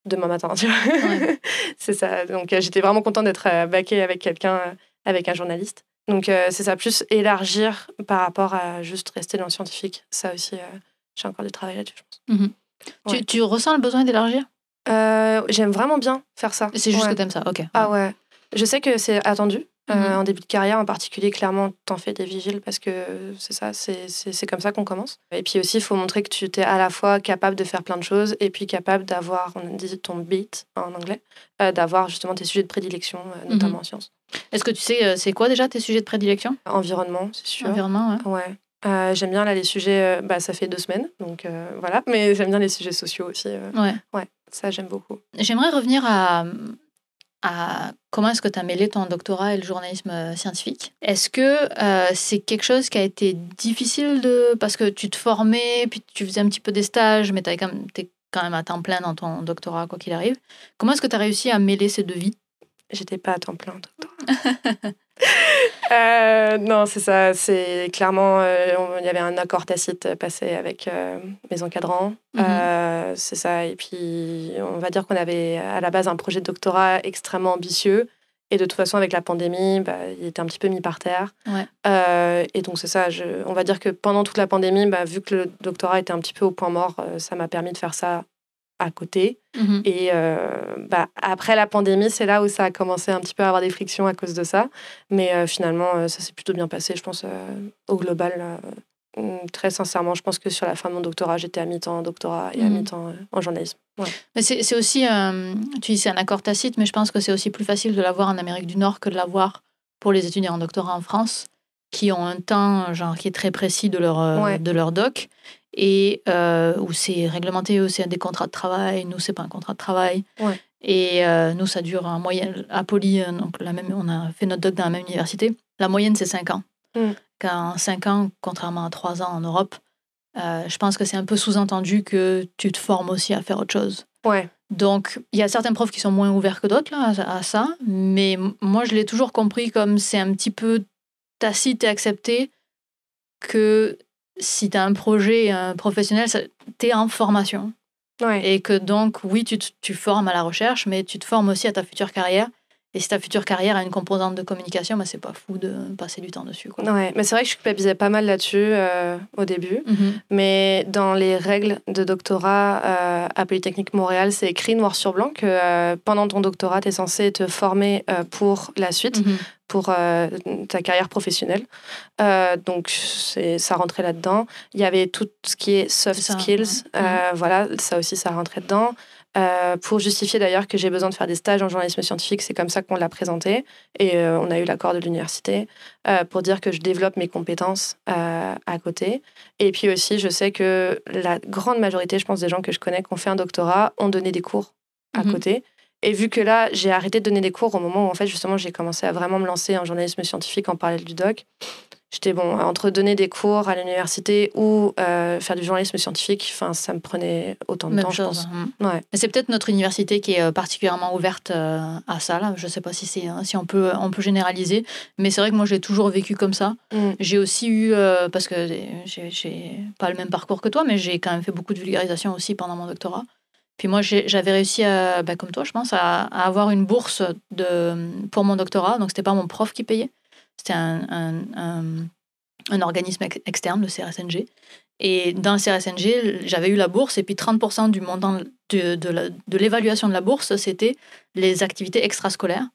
demain matin. c'est ça. Donc, euh, j'étais vraiment contente d'être baquée avec quelqu'un, avec un journaliste. Donc, c'est ça, plus élargir par rapport à juste rester dans le scientifique. Ça aussi, j'ai encore du travail là-dessus, je pense. Mmh tu, tu, ressens le besoin d'élargir? J'aime vraiment bien faire ça. C'est juste que que aimes ça, ok. Ah ouais. Je sais que c'est attendu. Euh, mhm. en début de carrière en particulier, clairement, t'en fais des vigiles parce que c'est ça, c'est comme ça qu'on commence. Et puis aussi, il faut montrer que tu es à la fois capable de faire plein de choses et puis capable d'avoir, on dit ton beat en anglais, euh, d'avoir justement tes sujets de prédilection, euh, notamment mhm. en sciences. Est-ce que tu sais, c'est quoi déjà tes sujets de prédilection? Environnement, c'est sûr. Environnement, ouais. ouais. j'aime bien là les sujets, bah, ça fait deux semaines, donc voilà, mais j'aime bien les sujets sociaux aussi. ouais. Ouais, ça j'aime beaucoup. J'aimerais revenir à, comment est-ce que tu as mêlé ton doctorat et le journalisme euh, scientifique? Est-ce que euh, c'est quelque chose qui a été difficile de... Parce que tu te formais, puis tu faisais un petit peu des stages, mais tu es quand même à temps plein dans ton doctorat, quoi qu'il arrive. Comment est-ce que tu as réussi à mêler ces deux vies? J'étais pas à temps plein en doctorat. euh, non, c'est ça. C'est clairement, euh, il y avait un accord tacite passé avec euh, mes encadrants. Mhm. c'est ça. Et puis, on va dire qu'on avait à la base un projet de doctorat extrêmement ambitieux. Et de toute façon, avec la pandémie, bah, il était un petit peu mis par terre. et donc, c'est ça. Je, on va dire que pendant toute la pandémie, bah, vu que le doctorat était un petit peu au point mort, ça m'a permis de faire ça à côté. Mhm. Et euh, bah, après la pandémie, c'est là où ça a commencé un petit peu à avoir des frictions à cause de ça. Mais euh, finalement, euh, ça s'est plutôt bien passé, je pense, au global. Mm, très sincèrement, je pense que sur la fin de mon doctorat, j'étais à mi-temps en doctorat et à mhm. mi-temps en journalisme. Mais c'est aussi, tu dis c'est un accord tacite, mais je pense que c'est aussi plus facile de l'avoir en Amérique du Nord que de l'avoir pour les étudiants en doctorat en France, qui ont un temps genre, qui est très précis de leur, de leur doc et euh, où c'est réglementé, où c'est des contrats de travail. Nous, c'est pas un contrat de travail. Et euh, nous, ça dure en moyenne à Poly, euh, donc la même, on a fait notre doc dans la même université. La moyenne, c'est 5 ans. Mm. Quand 5 ans, contrairement à 3 ans en Europe, je pense que c'est un peu sous-entendu que tu te formes aussi à faire autre chose. Ouais. Donc, il y a certains profs qui sont moins ouverts que d'autres à, à, ça, mais moi, je l'ai toujours compris comme c'est un petit peu tacite et accepté que si tu as un projet un professionnel, tu es en formation. Et que donc, oui, tu, tu formes à la recherche, mais tu te formes aussi à ta future carrière. Et si ta future carrière a une composante de communication, bah, c'est pas fou de passer du temps dessus. Quoi. Ouais, mais c'est vrai que je culpabilisais pas mal là-dessus euh, au début. Mm-hmm. Mais dans les règles de doctorat euh, à Polytechnique Montréal, c'est écrit noir sur blanc que euh, pendant ton doctorat, tu es censé te former pour la suite. Mm-hmm pour ta carrière professionnelle. Donc, ça rentrait là-dedans. Il y avait tout ce qui est soft skills. Mhm. Voilà, ça aussi, ça rentrait dedans. Pour justifier d'ailleurs que j'ai besoin de faire des stages en journalisme scientifique, c'est comme ça qu'on l'a présenté. Et on a eu l'accord de l'université pour dire que je développe mes compétences à côté. Et puis aussi, je sais que la grande majorité, je pense, des gens que je connais qui ont fait un doctorat ont donné des cours à mhm. côté. Et vu que là, j'ai arrêté de donner des cours au moment où, en fait, justement, j'ai commencé à vraiment me lancer en journalisme scientifique en parallèle du doc, j'étais bon, entre donner des cours à l'université ou euh, faire du journalisme scientifique, enfin, ça me prenait autant de temps, je pense. Hein. Ouais. C'est peut-être notre université qui est euh, particulièrement ouverte euh, à ça. Là. Je ne sais pas si, c'est, si on, peut, on peut généraliser, mais c'est vrai que moi, j'ai toujours vécu comme ça. Mm. J'ai aussi eu, parce que j'ai, j'ai pas le même parcours que toi, mais j'ai quand même fait beaucoup de vulgarisation aussi pendant mon doctorat. Puis moi, j'avais réussi, à, bah, comme toi, je pense, à, avoir une bourse de, pour mon doctorat. Donc, ce n'était pas mon prof qui payait. C'était un, un, un, organisme externe, le CRSNG. Et dans le CRSNG, j'avais eu la bourse. Et puis, 30% du montant de, de l'évaluation de, de la bourse, c'était les activités extrascolaires.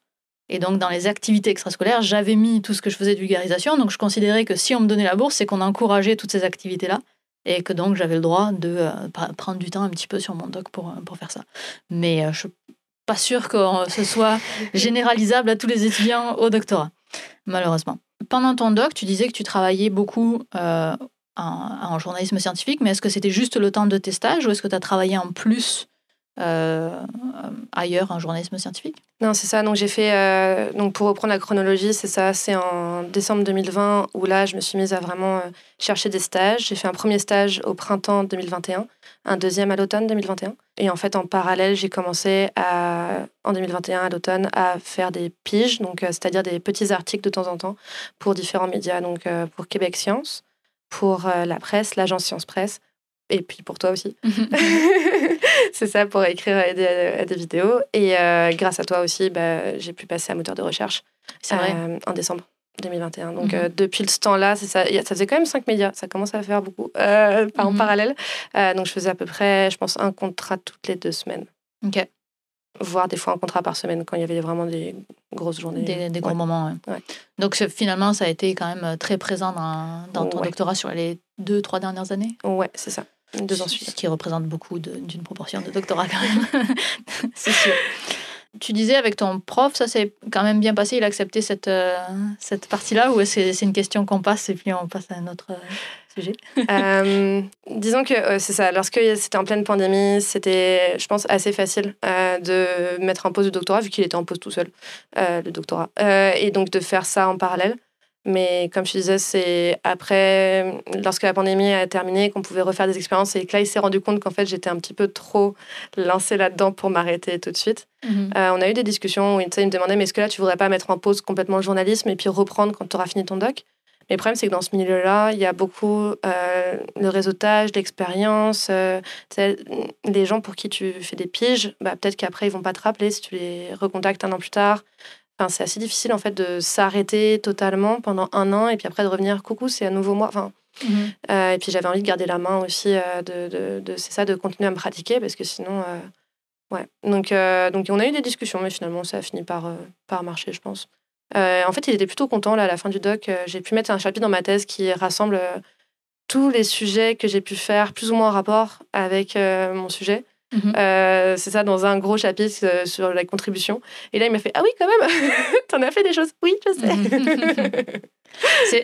Et donc, dans les activités extrascolaires, j'avais mis tout ce que je faisais de vulgarisation. Donc, je considérais que si on me donnait la bourse, c'est qu'on encourageait toutes ces activités-là et que donc j'avais le droit de euh, prendre du temps un petit peu sur mon doc pour, euh, pour faire ça. Mais euh, je suis pas sûre que ce soit généralisable à tous les étudiants au doctorat, malheureusement. Pendant ton doc, tu disais que tu travaillais beaucoup en, en, journalisme scientifique, mais est-ce que c'était juste le temps de tes stages ou est-ce que tu as travaillé en plus euh, ailleurs en journalisme scientifique Non, c'est ça. Donc j'ai fait, euh, donc pour reprendre la chronologie, c'est ça. C'est en décembre 2020 où là, je me suis mise à vraiment euh, chercher des stages. J'ai fait un premier stage au printemps 2021, un deuxième à l'automne 2021. Et en fait, en parallèle, j'ai commencé à, en 2021 à l'automne à faire des piges, donc c'est-à-dire des petits articles de temps en temps pour différents médias, donc pour Québec Science, pour la presse, l'agence Science Presse et puis pour toi aussi. c'est ça, pour écrire des, des vidéos. Et euh, grâce à toi aussi, bah, j'ai pu passer à moteur de recherche euh, en décembre 2021. Donc mhm. euh, depuis ce temps-là, ça, ça faisait quand même cinq médias. Ça commence à faire beaucoup en mhm. parallèle. donc je faisais à peu près, je pense, un contrat toutes les deux semaines. Ok. Voire des fois un contrat par semaine quand il y avait vraiment des grosses journées. Des, gros moments. Donc finalement, ça a été quand même très présent dans, dans ton doctorat sur les deux, trois dernières années? Ouais, c'est ça. Deux ans Ce qui représente beaucoup d'une proportion de doctorat quand même. c'est sûr. Tu disais avec ton prof, ça s'est quand même bien passé, il a accepté cette, euh, cette partie-là ou c'est une question qu'on passe et puis on passe à un autre euh, sujet? Euh, Disons que c'est ça, lorsque c'était en pleine pandémie, c'était, je pense, assez facile de mettre en pause le doctorat vu qu'il était en pause tout seul, le doctorat. et donc de faire ça en parallèle. Mais comme je disais, c'est après, lorsque la pandémie a terminé, qu'on pouvait refaire des expériences. Et que là, il s'est rendu compte qu'en fait, j'étais un petit peu trop lancée là-dedans pour m'arrêter tout de suite. Mhm. Euh, on a eu des discussions où il me demandait, mais est-ce que là, tu voudrais pas mettre en pause complètement le journalisme et puis reprendre quand tu auras fini ton doc? Mais le problème, c'est que dans ce milieu-là, il y a beaucoup euh, le réseautage, l'expérience. Euh, les gens pour qui tu fais des piges, bah, peut-être qu'après, ils vont pas te rappeler si tu les recontactes un an plus tard. Enfin, c'est assez difficile en fait de s'arrêter totalement pendant un an et puis après de revenir coucou, c'est à nouveau moi. Enfin, mhm. euh, et puis j'avais envie de garder la main aussi, de, de, de c'est ça, de continuer à me pratiquer parce que sinon, ouais. Donc, donc on a eu des discussions, mais finalement ça a fini par, par marcher, je pense. Euh, en fait, il était plutôt content là, à la fin du doc. Euh, j'ai pu mettre un chapitre dans ma thèse qui rassemble euh, tous les sujets que j'ai pu faire plus ou moins en rapport avec mon sujet. Mhm. c'est ça, dans un gros chapitre sur la contribution. Et là, il m'a fait Ah oui, quand même, t'en as fait des choses. Oui, je sais.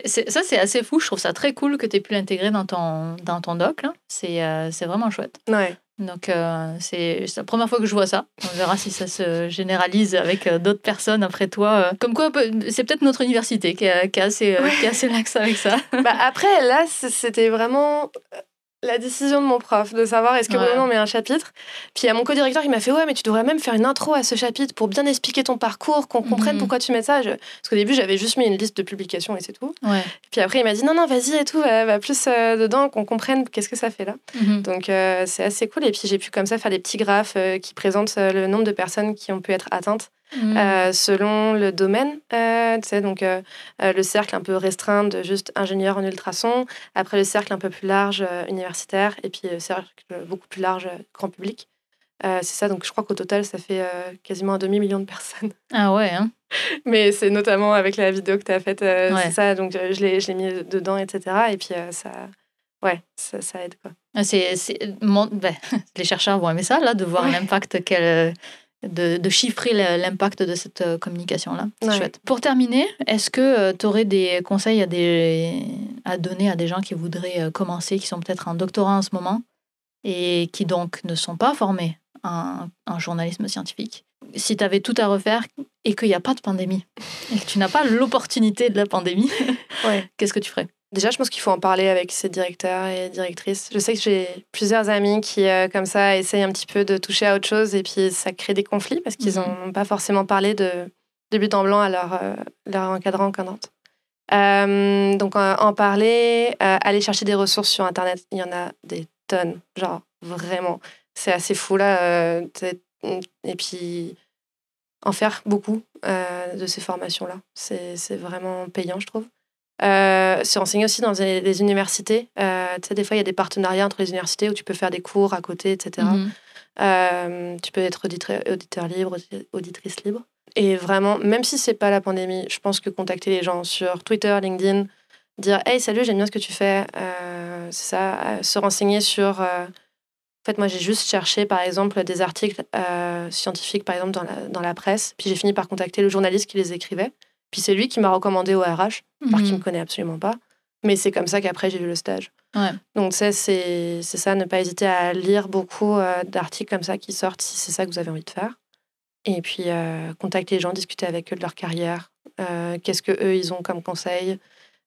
ça, c'est assez fou. Je trouve ça très cool que tu aies pu l'intégrer dans ton, dans ton doc. C'est vraiment chouette. Ouais. Donc, euh, c'est la première fois que je vois ça. On verra si ça se généralise avec euh, d'autres personnes après toi. Euh. Comme quoi, c'est peut-être notre université qui est, qui assez, qui est assez laxe avec ça. Bah après, là, c'était vraiment la décision de mon prof de savoir est-ce que vraiment on met un chapitre. Puis à mon co-directeur, il m'a fait ouais, mais tu devrais même faire une intro à ce chapitre pour bien expliquer ton parcours, qu'on comprenne mhm. pourquoi tu mets ça. Parce qu'au début, j'avais juste mis une liste de publications et c'est tout. Ouais. Puis après, il m'a dit non, non, vas-y et tout, va, plus euh, dedans, qu'on comprenne qu'est-ce que ça fait là. Mhm. Donc euh, c'est assez cool. Et puis j'ai pu comme ça faire des petits graphes euh, qui présentent le nombre de personnes qui ont pu être atteintes Euh, selon le domaine. Euh, tu sais, donc euh, le cercle un peu restreint de juste ingénieur en ultrason, après le cercle un peu plus large universitaire, et puis le cercle beaucoup plus large grand public. c'est ça, donc je crois qu'au total, ça fait quasiment un demi-million de personnes. Ah ouais, hein Mais c'est notamment avec la vidéo que tu as faite, c'est ça, donc je l'ai mis dedans, etc. Et puis ça, ouais, ça, ça aide quoi. Ah, c'est, ben, les chercheurs vont aimer ça, là, de voir l'impact qu'elle de, chiffrer l'impact de cette euh, communication-là. C'est chouette. Pour terminer, est-ce que euh, tu aurais des conseils à, des, à donner à des gens qui voudraient euh, commencer, qui sont peut-être en doctorat en ce moment et qui donc ne sont pas formés en, en journalisme scientifique? Si tu avais tout à refaire et qu'il n'y a pas de pandémie et que tu n'as pas l'opportunité de la pandémie, qu'est-ce que tu ferais? Déjà, je pense qu'il faut en parler avec ses directeurs et directrices. Je sais que j'ai plusieurs amis qui, euh, comme ça, essayent un petit peu de toucher à autre chose et puis ça crée des conflits parce qu'ils n'ont mhm. pas forcément parlé de, de but en blanc à leur, euh, leur encadrant encadrante. Euh, donc, en parler, aller chercher des ressources sur Internet, il y en a des tonnes. Genre, vraiment, c'est assez fou là. et puis, en faire beaucoup de ces formations-là. C'est vraiment payant, je trouve. Euh, se renseigner aussi dans les, universités. Euh, tu sais, des fois, il y a des partenariats entre les universités où tu peux faire des cours à côté, etc. Mhm. Euh, tu peux être auditeur, auditeur libre, auditrice libre. Et vraiment, même si c'est pas la pandémie, je pense que contacter les gens sur Twitter, LinkedIn, dire Hey, salut, j'aime bien ce que tu fais, c'est ça. se renseigner sur. En fait, moi, j'ai juste cherché, par exemple, des articles scientifiques, par exemple, dans la, dans la presse. Puis j'ai fini par contacter le journaliste qui les écrivait. Puis c'est lui qui m'a recommandé au RH, par qui ne mhm. me connaît absolument pas. Mais c'est comme ça qu'après, j'ai eu le stage. Donc, c'est ça, ne pas hésiter à lire beaucoup euh, d'articles comme ça qui sortent si c'est ça que vous avez envie de faire. Et puis, euh, contacter les gens, discuter avec eux de leur carrière. Euh, qu'est-ce qu'eux, ils ont comme conseil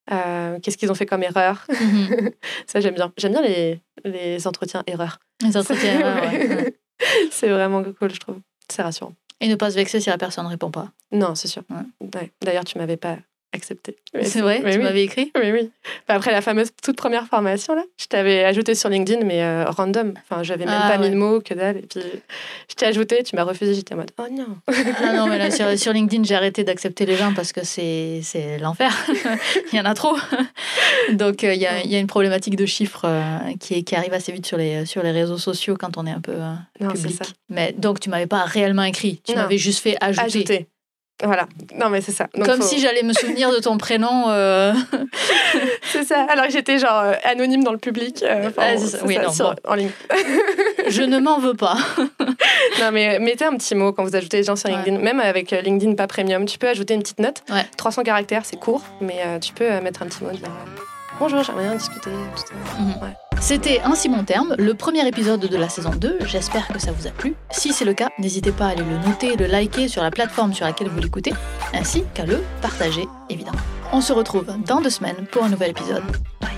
Qu'est-ce qu'ils ont fait comme erreur mhm. Ça, j'aime bien. J'aime bien les, les entretiens erreurs. Les entretiens erreurs, C'est vraiment cool, je trouve. C'est rassurant. Et ne pas se vexer si la personne ne répond pas. Non, c'est sûr. D'ailleurs, tu m'avais pas accepté. C'est vrai Tu m'avais écrit Oui, oui. après la fameuse toute première formation, là, je t'avais ajouté sur LinkedIn, mais euh, random. Enfin, j'avais même ah, pas mis de mots, que dalle. Et puis, je t'ai ajouté, tu m'as refusé, j'étais en mode, oh non. ah non, mais là, sur, sur LinkedIn, j'ai arrêté d'accepter les gens parce que c'est l'enfer. il y en a trop. Donc, euh, il y, a, y, a, une problématique de chiffres euh, qui, qui, arrive assez vite sur les, sur les réseaux sociaux quand on est un peu public. Ça. Mais donc, tu m'avais pas réellement écrit. Tu m'avais juste fait ajouter. ajouter. Voilà, non mais c'est ça. Comme si j'allais me souvenir de ton prénom. Euh. c'est ça, alors que j'étais genre euh, anonyme dans le public. Euh, oui, non, en ligne. Je ne m'en veux pas. non mais mettez un petit mot quand vous ajoutez les gens sur LinkedIn. Même avec LinkedIn pas premium, tu peux ajouter une petite note. 300 caractères, c'est court, mais tu peux mettre un petit mot. de Bonjour, j'aimerais bien discuter. Mhm. C'était Ainsi mon terme, le premier épisode de la saison 2. J'espère que ça vous a plu. Si c'est le cas, n'hésitez pas à aller le noter, le liker sur la plateforme sur laquelle vous l'écoutez, ainsi qu'à le partager, évidemment. On se retrouve dans deux semaines pour un nouvel épisode. Bye.